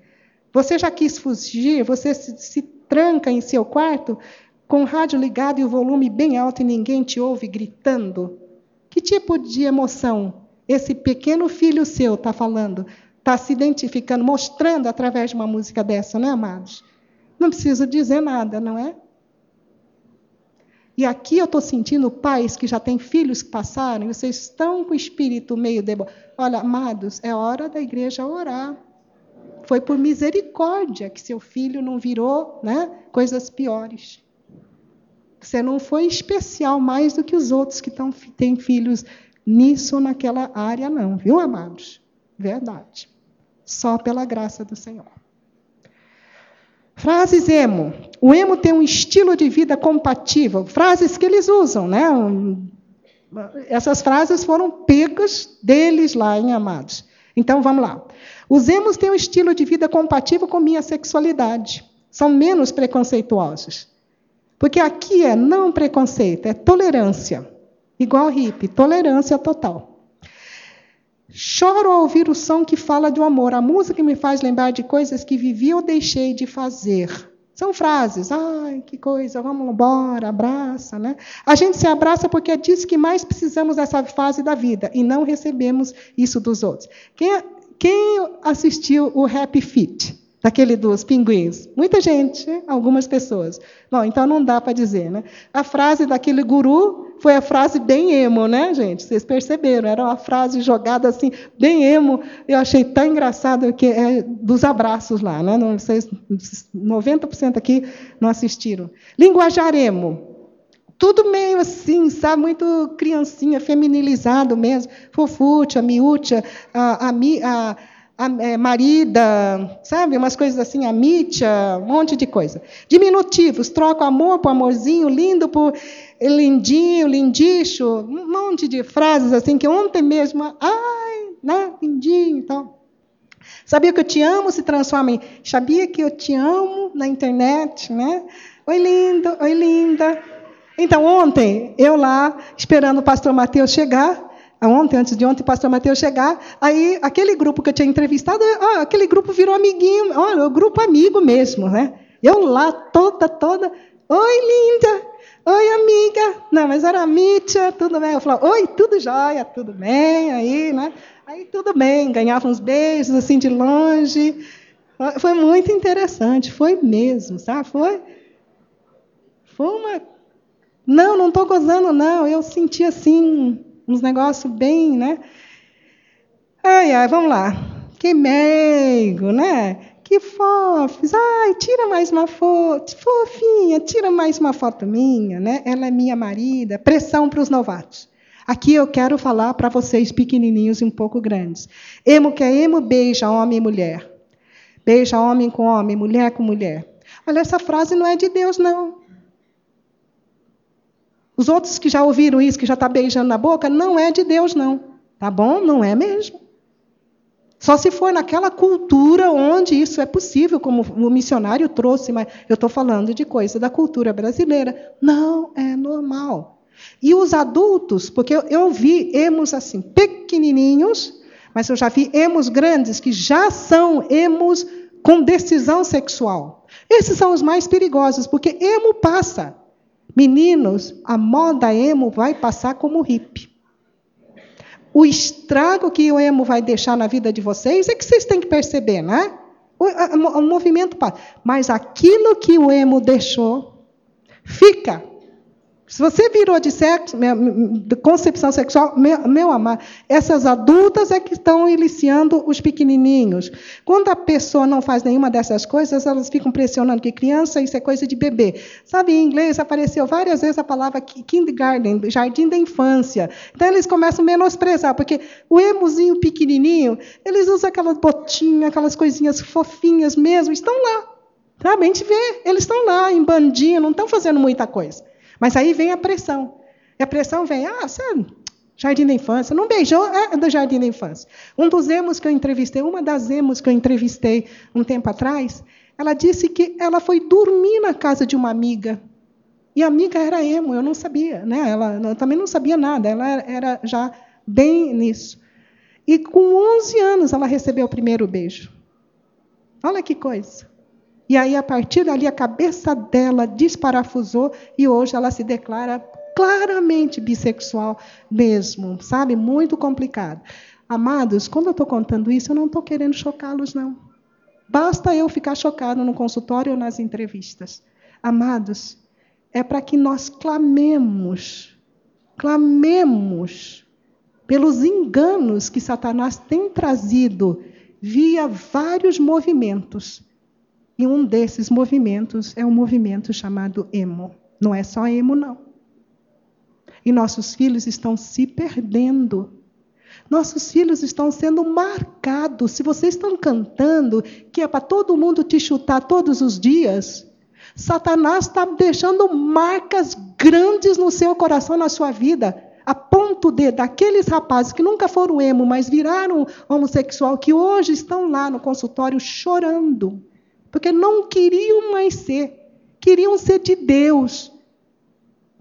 Você já quis fugir? Você se, se tranca em seu quarto com o rádio ligado e o volume bem alto e ninguém te ouve gritando? Que tipo de emoção esse pequeno filho seu está falando, está se identificando, mostrando através de uma música dessa, não é, amados? Não preciso dizer nada, não é? E aqui eu estou sentindo pais que já têm filhos que passaram, e vocês estão com o espírito meio debo. Olha, amados, é hora da igreja orar. Foi por misericórdia que seu filho não virou né, coisas piores. Você não foi especial mais do que os outros que tão, têm filhos nisso ou naquela área, não, viu, amados? Verdade. Só pela graça do Senhor. Frases emo. O emo tem um estilo de vida compatível. Frases que eles usam, né? Essas frases foram pegas deles lá em Amados. Então vamos lá. Os emos têm um estilo de vida compatível com minha sexualidade. São menos preconceituosos. Porque aqui é não preconceito, é tolerância. Igual hippie, tolerância total. Choro ao ouvir o som que fala do amor. A música me faz lembrar de coisas que vivi ou deixei de fazer. São frases. Ai, que coisa, vamos embora, abraça, né? A gente se abraça porque é disso que mais precisamos nessa fase da vida e não recebemos isso dos outros. Quem, quem assistiu o Happy Feet? Daquele dos pinguins. Muita gente, algumas pessoas. Bom, então não dá para dizer, né? A frase daquele guru foi a frase bem emo, né, gente? Vocês perceberam? Era uma frase jogada assim, bem emo. Eu achei tão engraçado que é dos abraços lá, né? Não, vocês, 90% aqui não assistiram. Linguajar emo. Tudo meio assim, sabe? Muito criancinha, feminilizado mesmo. Fofútia, miúcha, a, a, a marida, sabe? Umas coisas assim, a mítia, um monte de coisa. Diminutivos, troca amor por amorzinho, lindo por lindinho, lindicho, um monte de frases assim que ontem mesmo, ai, né, lindinho e tal. Sabia que eu te amo se transforma em sabia que eu te amo na internet, né? Oi, lindo, oi, linda. Então, ontem, eu lá, esperando o pastor Mateus chegar, ontem, antes de ontem, o pastor Mateus chegar, aí aquele grupo que eu tinha entrevistado, ah, aquele grupo virou amiguinho, olha, o grupo amigo mesmo, né? Eu lá, toda, toda, oi, linda, oi, amiga. Não, mas era a Mítia, tudo bem? Eu falava, oi, tudo jóia, tudo bem, aí, né? Aí tudo bem, ganhava uns beijos, assim, de longe. Foi muito interessante, foi mesmo, sabe? Foi, foi uma... Não, não estou gozando, não. Eu senti, assim, uns negócios bem, né? Ai, ai, vamos lá. Que meigo, né? Que fofos. Ai, tira mais uma foto. Fofinha, tira mais uma foto minha, né? Ela é minha marida. Pressão para os novatos. Aqui eu quero falar para vocês pequenininhos e um pouco grandes. Emo que é emo, beija homem e mulher. Beija homem com homem, mulher com mulher. Olha, essa frase não é de Deus, não. Os outros que já ouviram isso, que já está beijando na boca, não é de Deus, não. Tá bom? Não é mesmo. Só se for naquela cultura onde isso é possível, como o missionário trouxe, mas eu estou falando de coisa da cultura brasileira. Não é normal. E os adultos, porque eu, vi emos assim, pequenininhos, mas eu já vi emos grandes que já são emos com decisão sexual. Esses são os mais perigosos, porque emo passa. Meninos, a moda emo vai passar como hippie. O estrago que o emo vai deixar na vida de vocês é que vocês têm que perceber, né? O, o, o movimento passa. Mas aquilo que o emo deixou, fica. Se você virou de sexo, de concepção sexual, meu, meu essas adultas é que estão iniciando os pequenininhos. Quando a pessoa não faz nenhuma dessas coisas, elas ficam pressionando que criança, isso é coisa de bebê. Sabe, em inglês apareceu várias vezes a palavra kindergarten, jardim da infância. Então eles começam a menosprezar, porque o emozinho pequenininho, eles usam aquelas botinhas, aquelas coisinhas fofinhas mesmo, estão lá. Sabe? A gente vê, eles estão lá em bandinho, não estão fazendo muita coisa. Mas aí vem a pressão. E a pressão vem, ah, você é jardim da infância, não beijou? É do jardim da infância. Um dos emos que eu entrevistei, uma das emos que eu entrevistei um tempo atrás, ela disse que ela foi dormir na casa de uma amiga. E a amiga era emo, eu não sabia, né? Ela eu também não sabia nada, ela era já bem nisso. E com 11 anos ela recebeu o primeiro beijo. Olha que coisa. E aí, a partir dali, a cabeça dela desparafusou e hoje ela se declara claramente bissexual mesmo, sabe? Muito complicado. Amados, quando eu estou contando isso, eu não estou querendo chocá-los, não. Basta eu ficar chocado no consultório ou nas entrevistas. Amados, é para que nós clamemos, clamemos pelos enganos que Satanás tem trazido via vários movimentos e um desses movimentos é um movimento chamado emo. Não é só emo, não. E nossos filhos estão se perdendo. Nossos filhos estão sendo marcados. Se vocês estão cantando que é para todo mundo te chutar todos os dias, Satanás está deixando marcas grandes no seu coração, na sua vida, a ponto de daqueles rapazes que nunca foram emo, mas viraram homossexual, que hoje estão lá no consultório chorando porque não queriam mais ser, queriam ser de Deus,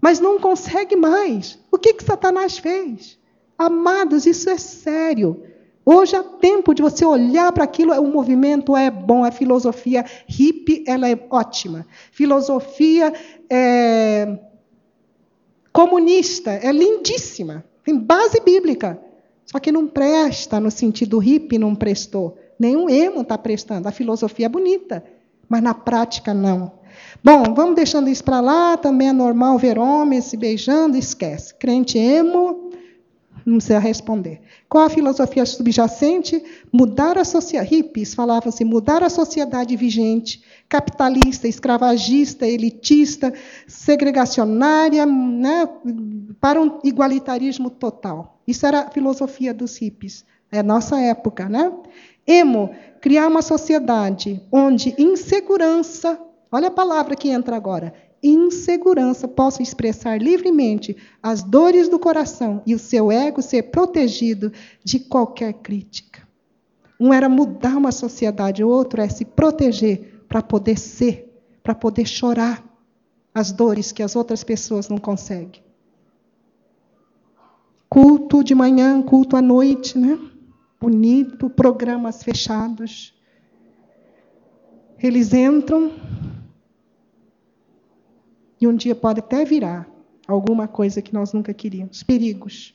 mas não consegue mais. O que, que Satanás fez? Amados, isso é sério. Hoje há tempo de você olhar para aquilo, o movimento é bom, a filosofia hippie ela é ótima. Filosofia é, comunista é lindíssima, tem base bíblica. Só que não presta no sentido hippie, não prestou. Nenhum emo está prestando. A filosofia é bonita, mas na prática não. Bom, vamos deixando isso para lá. Também é normal ver homens se beijando, esquece. Crente emo, não precisa responder. Qual a filosofia subjacente? Mudar a sociedade. Hippies falavam-se mudar a sociedade vigente, capitalista, escravagista, elitista, segregacionária, né, para um igualitarismo total. Isso era a filosofia dos hippies. É nossa época, né? Emo, criar uma sociedade onde insegurança, olha a palavra que entra agora, insegurança possa expressar livremente as dores do coração e o seu ego ser protegido de qualquer crítica. Um era mudar uma sociedade, o outro é se proteger para poder ser, para poder chorar as dores que as outras pessoas não conseguem. Culto de manhã, culto à noite, né? Bonito, programas fechados. Eles entram e um dia pode até virar alguma coisa que nós nunca queríamos. Perigos.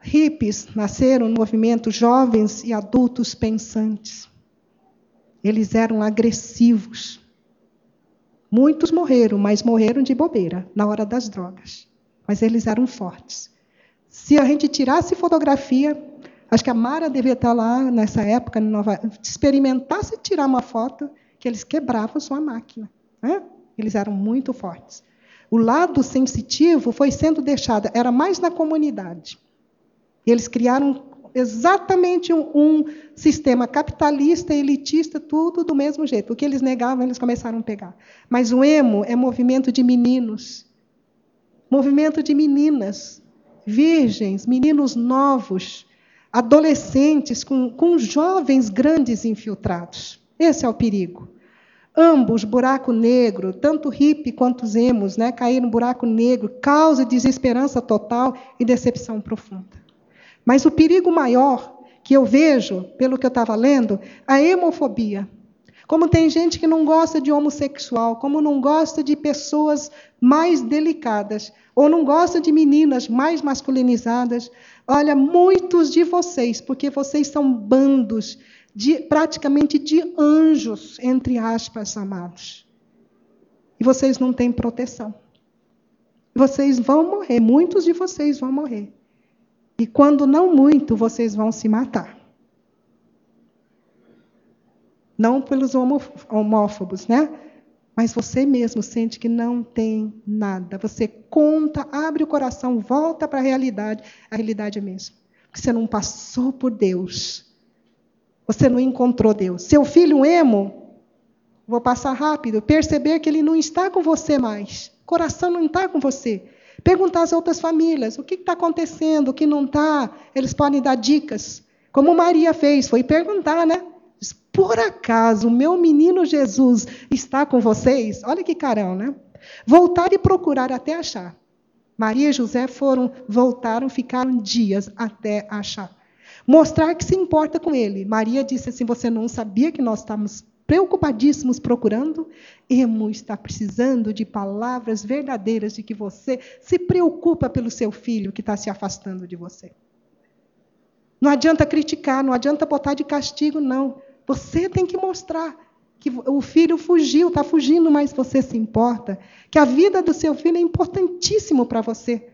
Hippies nasceram no movimento jovens e adultos pensantes. Eles eram agressivos. Muitos morreram, mas morreram de bobeira, na hora das drogas. Mas eles eram fortes. Se a gente tirasse fotografia, acho que a Mara devia estar lá nessa época, Nova, experimentasse tirar uma foto, que eles quebravam sua máquina. Né? Eles eram muito fortes. O lado sensitivo foi sendo deixado, era mais na comunidade. Eles criaram exatamente um, um, sistema capitalista, elitista, tudo do mesmo jeito. O que eles negavam, eles começaram a pegar. Mas o emo é movimento de meninos, movimento de meninas, virgens, meninos novos, adolescentes com, com jovens grandes infiltrados. Esse é o perigo. Ambos, buraco negro, tanto hippie quanto os né, caíram no buraco negro, causa desesperança total e decepção profunda. Mas o perigo maior que eu vejo, pelo que eu estava lendo, a hemofobia. Como tem gente que não gosta de homossexual, como não gosta de pessoas mais delicadas, ou não gosta de meninas mais masculinizadas. Olha, muitos de vocês, porque vocês são bandos de, praticamente de anjos, entre aspas, amados. E vocês não têm proteção. Vocês vão morrer, muitos de vocês vão morrer. E quando não muito, vocês vão se matar. Não pelos homófobos, né? Mas você mesmo sente que não tem nada. Você conta, abre o coração, volta para a realidade. A realidade é mesmo. Porque você não passou por Deus você não encontrou Deus. Seu filho emo, vou passar rápido, perceber que ele não está com você mais. O coração não está com você. Perguntar às outras famílias o que está acontecendo, o que não está. Eles podem dar dicas. Como Maria fez, foi perguntar, né? Por acaso meu menino Jesus está com vocês? Olha que carão, né? Voltar e procurar até achar. Maria e José foram, voltaram, ficaram dias até achar. Mostrar que se importa com ele. Maria disse assim: Você não sabia que nós estamos preocupadíssimos procurando? Emo está precisando de palavras verdadeiras de que você se preocupa pelo seu filho que está se afastando de você. Não adianta criticar, não adianta botar de castigo, não. Você tem que mostrar que o filho fugiu, está fugindo, mas você se importa. Que a vida do seu filho é importantíssimo para você.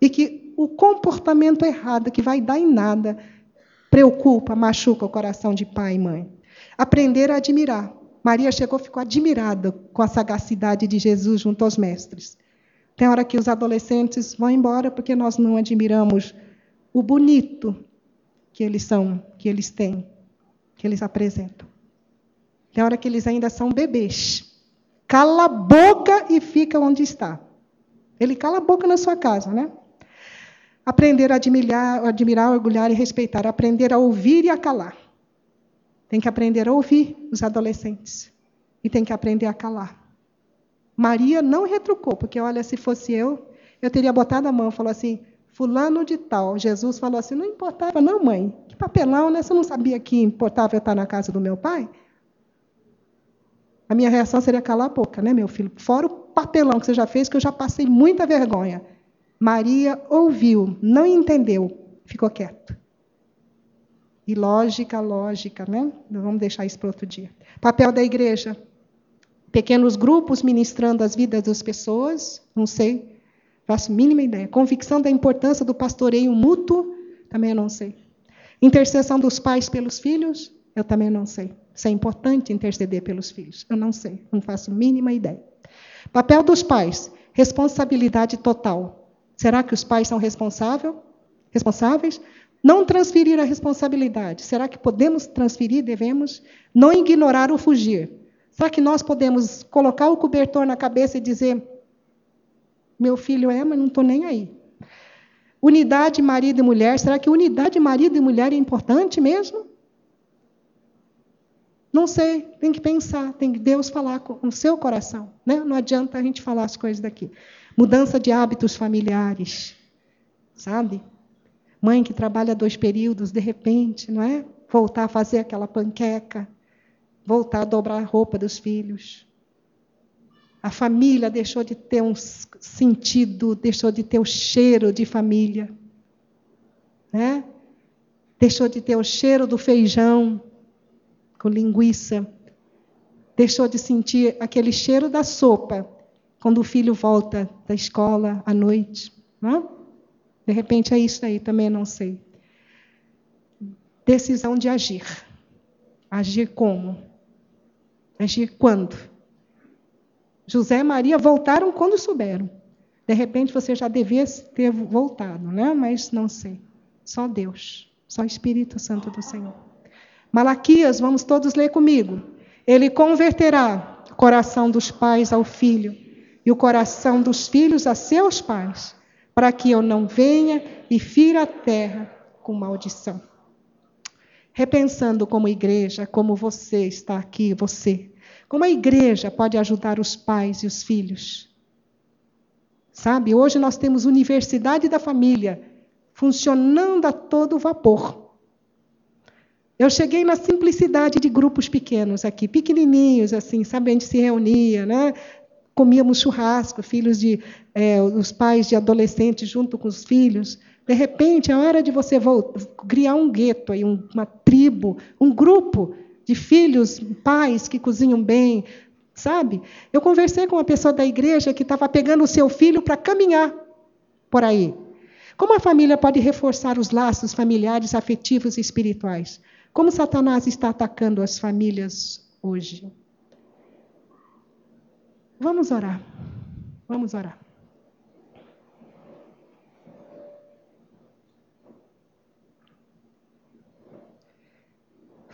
E que o comportamento errado, que vai dar em nada, preocupa, machuca o coração de pai e mãe. Aprender a admirar. Maria chegou, ficou admirada com a sagacidade de Jesus junto aos mestres. Tem hora que os adolescentes vão embora porque nós não admiramos o bonito que eles são, que eles têm, que eles apresentam. Tem hora que eles ainda são bebês. Cala a boca e fica onde está. Ele cala a boca na sua casa, né? Aprender a admirar, admirar, orgulhar e respeitar. Aprender a ouvir e a calar. Tem que aprender a ouvir os adolescentes. E tem que aprender a calar. Maria não retrucou, porque olha, se fosse eu, eu teria botado a mão e falou assim: Fulano de tal. Jesus falou assim: não importava, não, mãe. Que papelão, né? Você não sabia que importava eu estar na casa do meu pai? A minha reação seria calar a boca, né, meu filho? Fora o papelão que você já fez, que eu já passei muita vergonha. Maria ouviu, não entendeu, ficou quieto. E lógica, lógica, né? Vamos deixar isso para outro dia. Papel da igreja. Pequenos grupos ministrando as vidas das pessoas, não sei, faço mínima ideia. Convicção da importância do pastoreio mútuo, também eu não sei. Intercessão dos pais pelos filhos, eu também não sei. Se é importante interceder pelos filhos, eu não sei, não faço mínima ideia. Papel dos pais, responsabilidade total. Será que os pais são responsável? responsáveis? Não transferir a responsabilidade. Será que podemos transferir? Devemos? Não ignorar ou fugir. Será que nós podemos colocar o cobertor na cabeça e dizer: meu filho é, mas não estou nem aí? Unidade marido e mulher. Será que unidade marido e mulher é importante mesmo? Não sei, tem que pensar, tem que Deus falar com o seu coração. Né? Não adianta a gente falar as coisas daqui. Mudança de hábitos familiares. sabe? Mãe que trabalha dois períodos, de repente, não é? Voltar a fazer aquela panqueca, voltar a dobrar a roupa dos filhos. A família deixou de ter um sentido, deixou de ter o cheiro de família. Né? Deixou de ter o cheiro do feijão com linguiça. Deixou de sentir aquele cheiro da sopa quando o filho volta da escola à noite. Né? De repente é isso aí, também não sei. Decisão de agir. Agir como? Agir quando? José e Maria voltaram quando souberam. De repente você já devia ter voltado, né? mas não sei. Só Deus, só o Espírito Santo do Senhor. Malaquias, vamos todos ler comigo. Ele converterá o coração dos pais ao filho e o coração dos filhos a seus pais, para que eu não venha e fira a terra com maldição. Repensando como igreja, como você está aqui, você, como a igreja pode ajudar os pais e os filhos? Sabe, hoje nós temos Universidade da Família funcionando a todo vapor. Eu cheguei na simplicidade de grupos pequenos aqui, pequenininhos, assim, sabe? A gente se reunia, né? comíamos churrasco, filhos de é, os pais de adolescentes junto com os filhos. De repente, é hora de você criar um gueto, aí, uma tribo, um grupo de filhos, pais que cozinham bem, sabe? Eu conversei com uma pessoa da igreja que estava pegando o seu filho para caminhar por aí. Como a família pode reforçar os laços familiares, afetivos e espirituais? Como Satanás está atacando as famílias hoje? Vamos orar. Vamos orar.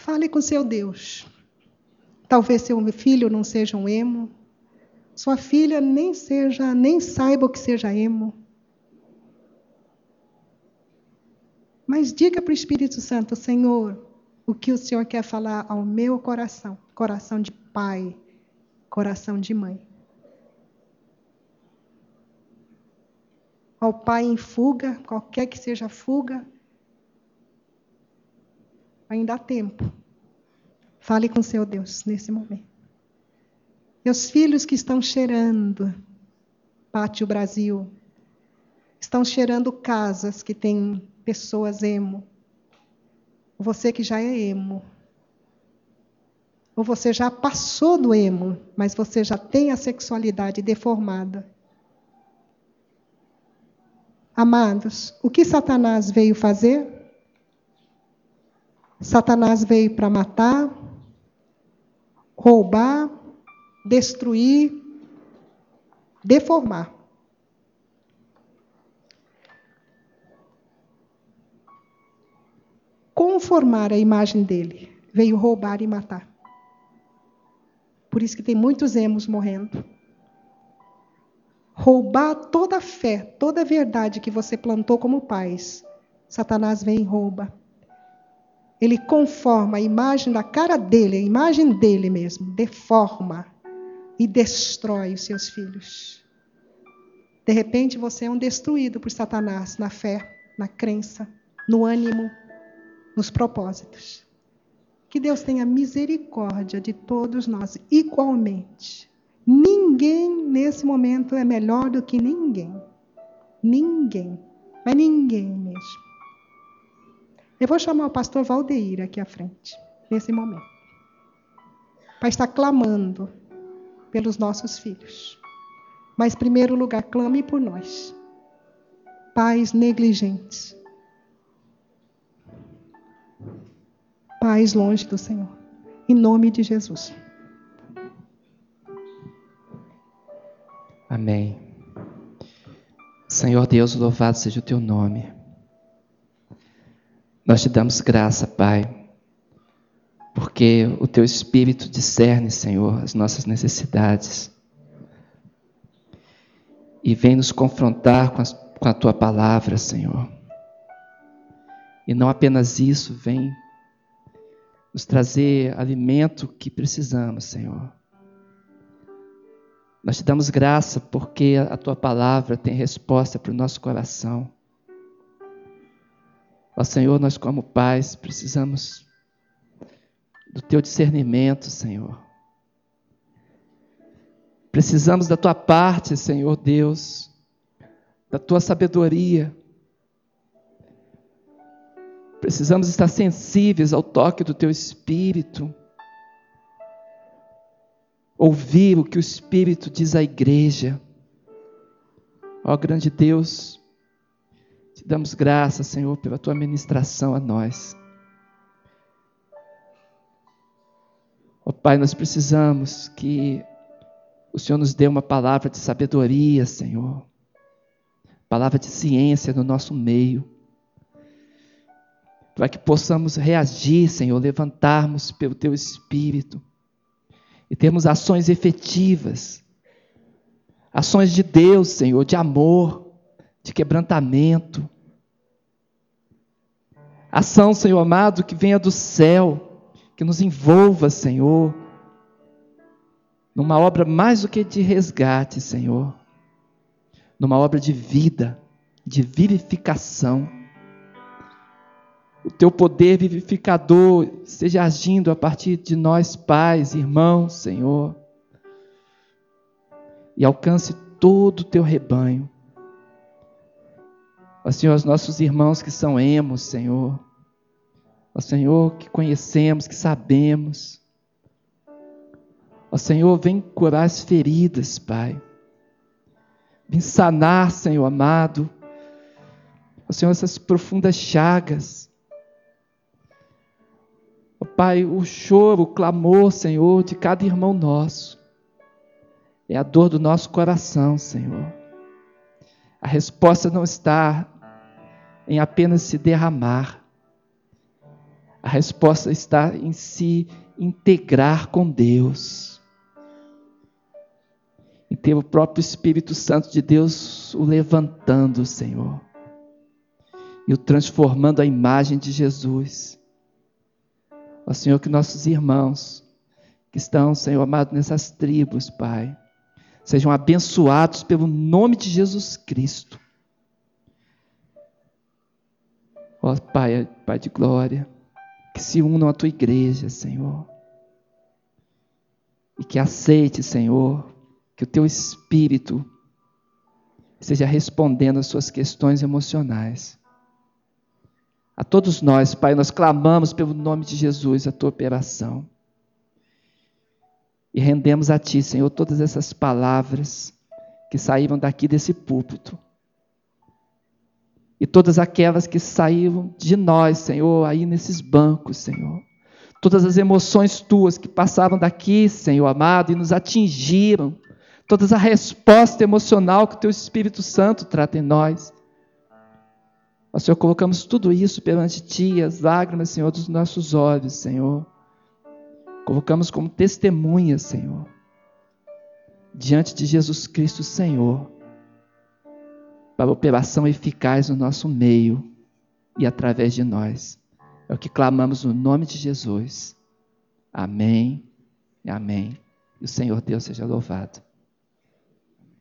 Fale com seu Deus. Talvez seu filho não seja um emo. Sua filha nem seja, nem saiba o que seja emo. Mas diga para o Espírito Santo, Senhor, o que o Senhor quer falar ao meu coração, coração de pai, coração de mãe. ao pai em fuga, qualquer que seja a fuga, ainda há tempo. Fale com seu Deus nesse momento. Meus filhos que estão cheirando Pátio Brasil, estão cheirando casas que têm pessoas emo. Você que já é emo. Ou você já passou do emo, mas você já tem a sexualidade deformada. Amados, o que Satanás veio fazer? Satanás veio para matar, roubar, destruir, deformar. Conformar a imagem dele. Veio roubar e matar. Por isso que tem muitos emos morrendo roubar toda a fé, toda a verdade que você plantou como pais. Satanás vem e rouba. Ele conforma a imagem da cara dele, a imagem dele mesmo, deforma e destrói os seus filhos. De repente você é um destruído por Satanás na fé, na crença, no ânimo, nos propósitos. Que Deus tenha misericórdia de todos nós igualmente. Ninguém nesse momento é melhor do que ninguém. Ninguém. Mas ninguém mesmo. Eu vou chamar o pastor Valdeir aqui à frente, nesse momento. Para estar clamando pelos nossos filhos. Mas, em primeiro lugar, clame por nós. Pais negligentes. Pais longe do Senhor. Em nome de Jesus. Amém. Senhor Deus, louvado seja o teu nome. Nós te damos graça, Pai, porque o teu Espírito discerne, Senhor, as nossas necessidades e vem nos confrontar com, as, com a tua palavra, Senhor. E não apenas isso, vem nos trazer alimento que precisamos, Senhor nós te damos graça porque a tua palavra tem resposta para o nosso coração. Ó Senhor, nós como pais precisamos do teu discernimento, Senhor. Precisamos da tua parte, Senhor Deus, da tua sabedoria. Precisamos estar sensíveis ao toque do teu espírito. Ouvir o que o espírito diz à igreja. Ó grande Deus, te damos graças, Senhor, pela tua ministração a nós. Ó Pai, nós precisamos que o Senhor nos dê uma palavra de sabedoria, Senhor. Palavra de ciência no nosso meio. Para que possamos reagir, Senhor, levantarmos pelo Teu Espírito e termos ações efetivas. Ações de Deus, Senhor, de amor, de quebrantamento. Ação, Senhor amado, que venha do céu, que nos envolva, Senhor, numa obra mais do que de resgate, Senhor, numa obra de vida, de vivificação. O teu poder vivificador esteja agindo a partir de nós, pais, irmãos, Senhor, e alcance todo o teu rebanho. Ó Senhor, os nossos irmãos que são emos, Senhor, ó Senhor, que conhecemos, que sabemos, Ó Senhor, vem curar as feridas, Pai. Vem sanar, Senhor amado. Ó Senhor, essas profundas chagas. Ó Pai, o choro, o clamor, Senhor, de cada irmão nosso. É a dor do nosso coração, Senhor. A resposta não está em apenas se derramar. A resposta está em se integrar com Deus e ter o próprio Espírito Santo de Deus o levantando, Senhor, e o transformando à imagem de Jesus. Ó Senhor, que nossos irmãos que estão, Senhor amado, nessas tribos, Pai, sejam abençoados pelo nome de Jesus Cristo. Ó Pai, Pai de glória, que se unam à tua igreja, Senhor. E que aceite, Senhor, que o teu espírito esteja respondendo às suas questões emocionais. A todos nós, Pai, nós clamamos pelo nome de Jesus a tua operação. E rendemos a Ti, Senhor, todas essas palavras que saíram daqui desse púlpito. E todas aquelas que saíram de nós, Senhor, aí nesses bancos, Senhor. Todas as emoções tuas que passaram daqui, Senhor amado, e nos atingiram toda a resposta emocional que o Teu Espírito Santo trata em nós. Ó Senhor, colocamos tudo isso perante Ti, as lágrimas, Senhor, dos nossos olhos, Senhor. Colocamos como testemunha, Senhor, diante de Jesus Cristo, Senhor, para a operação eficaz no nosso meio e através de nós. É o que clamamos no nome de Jesus. Amém amém. E o Senhor Deus seja louvado.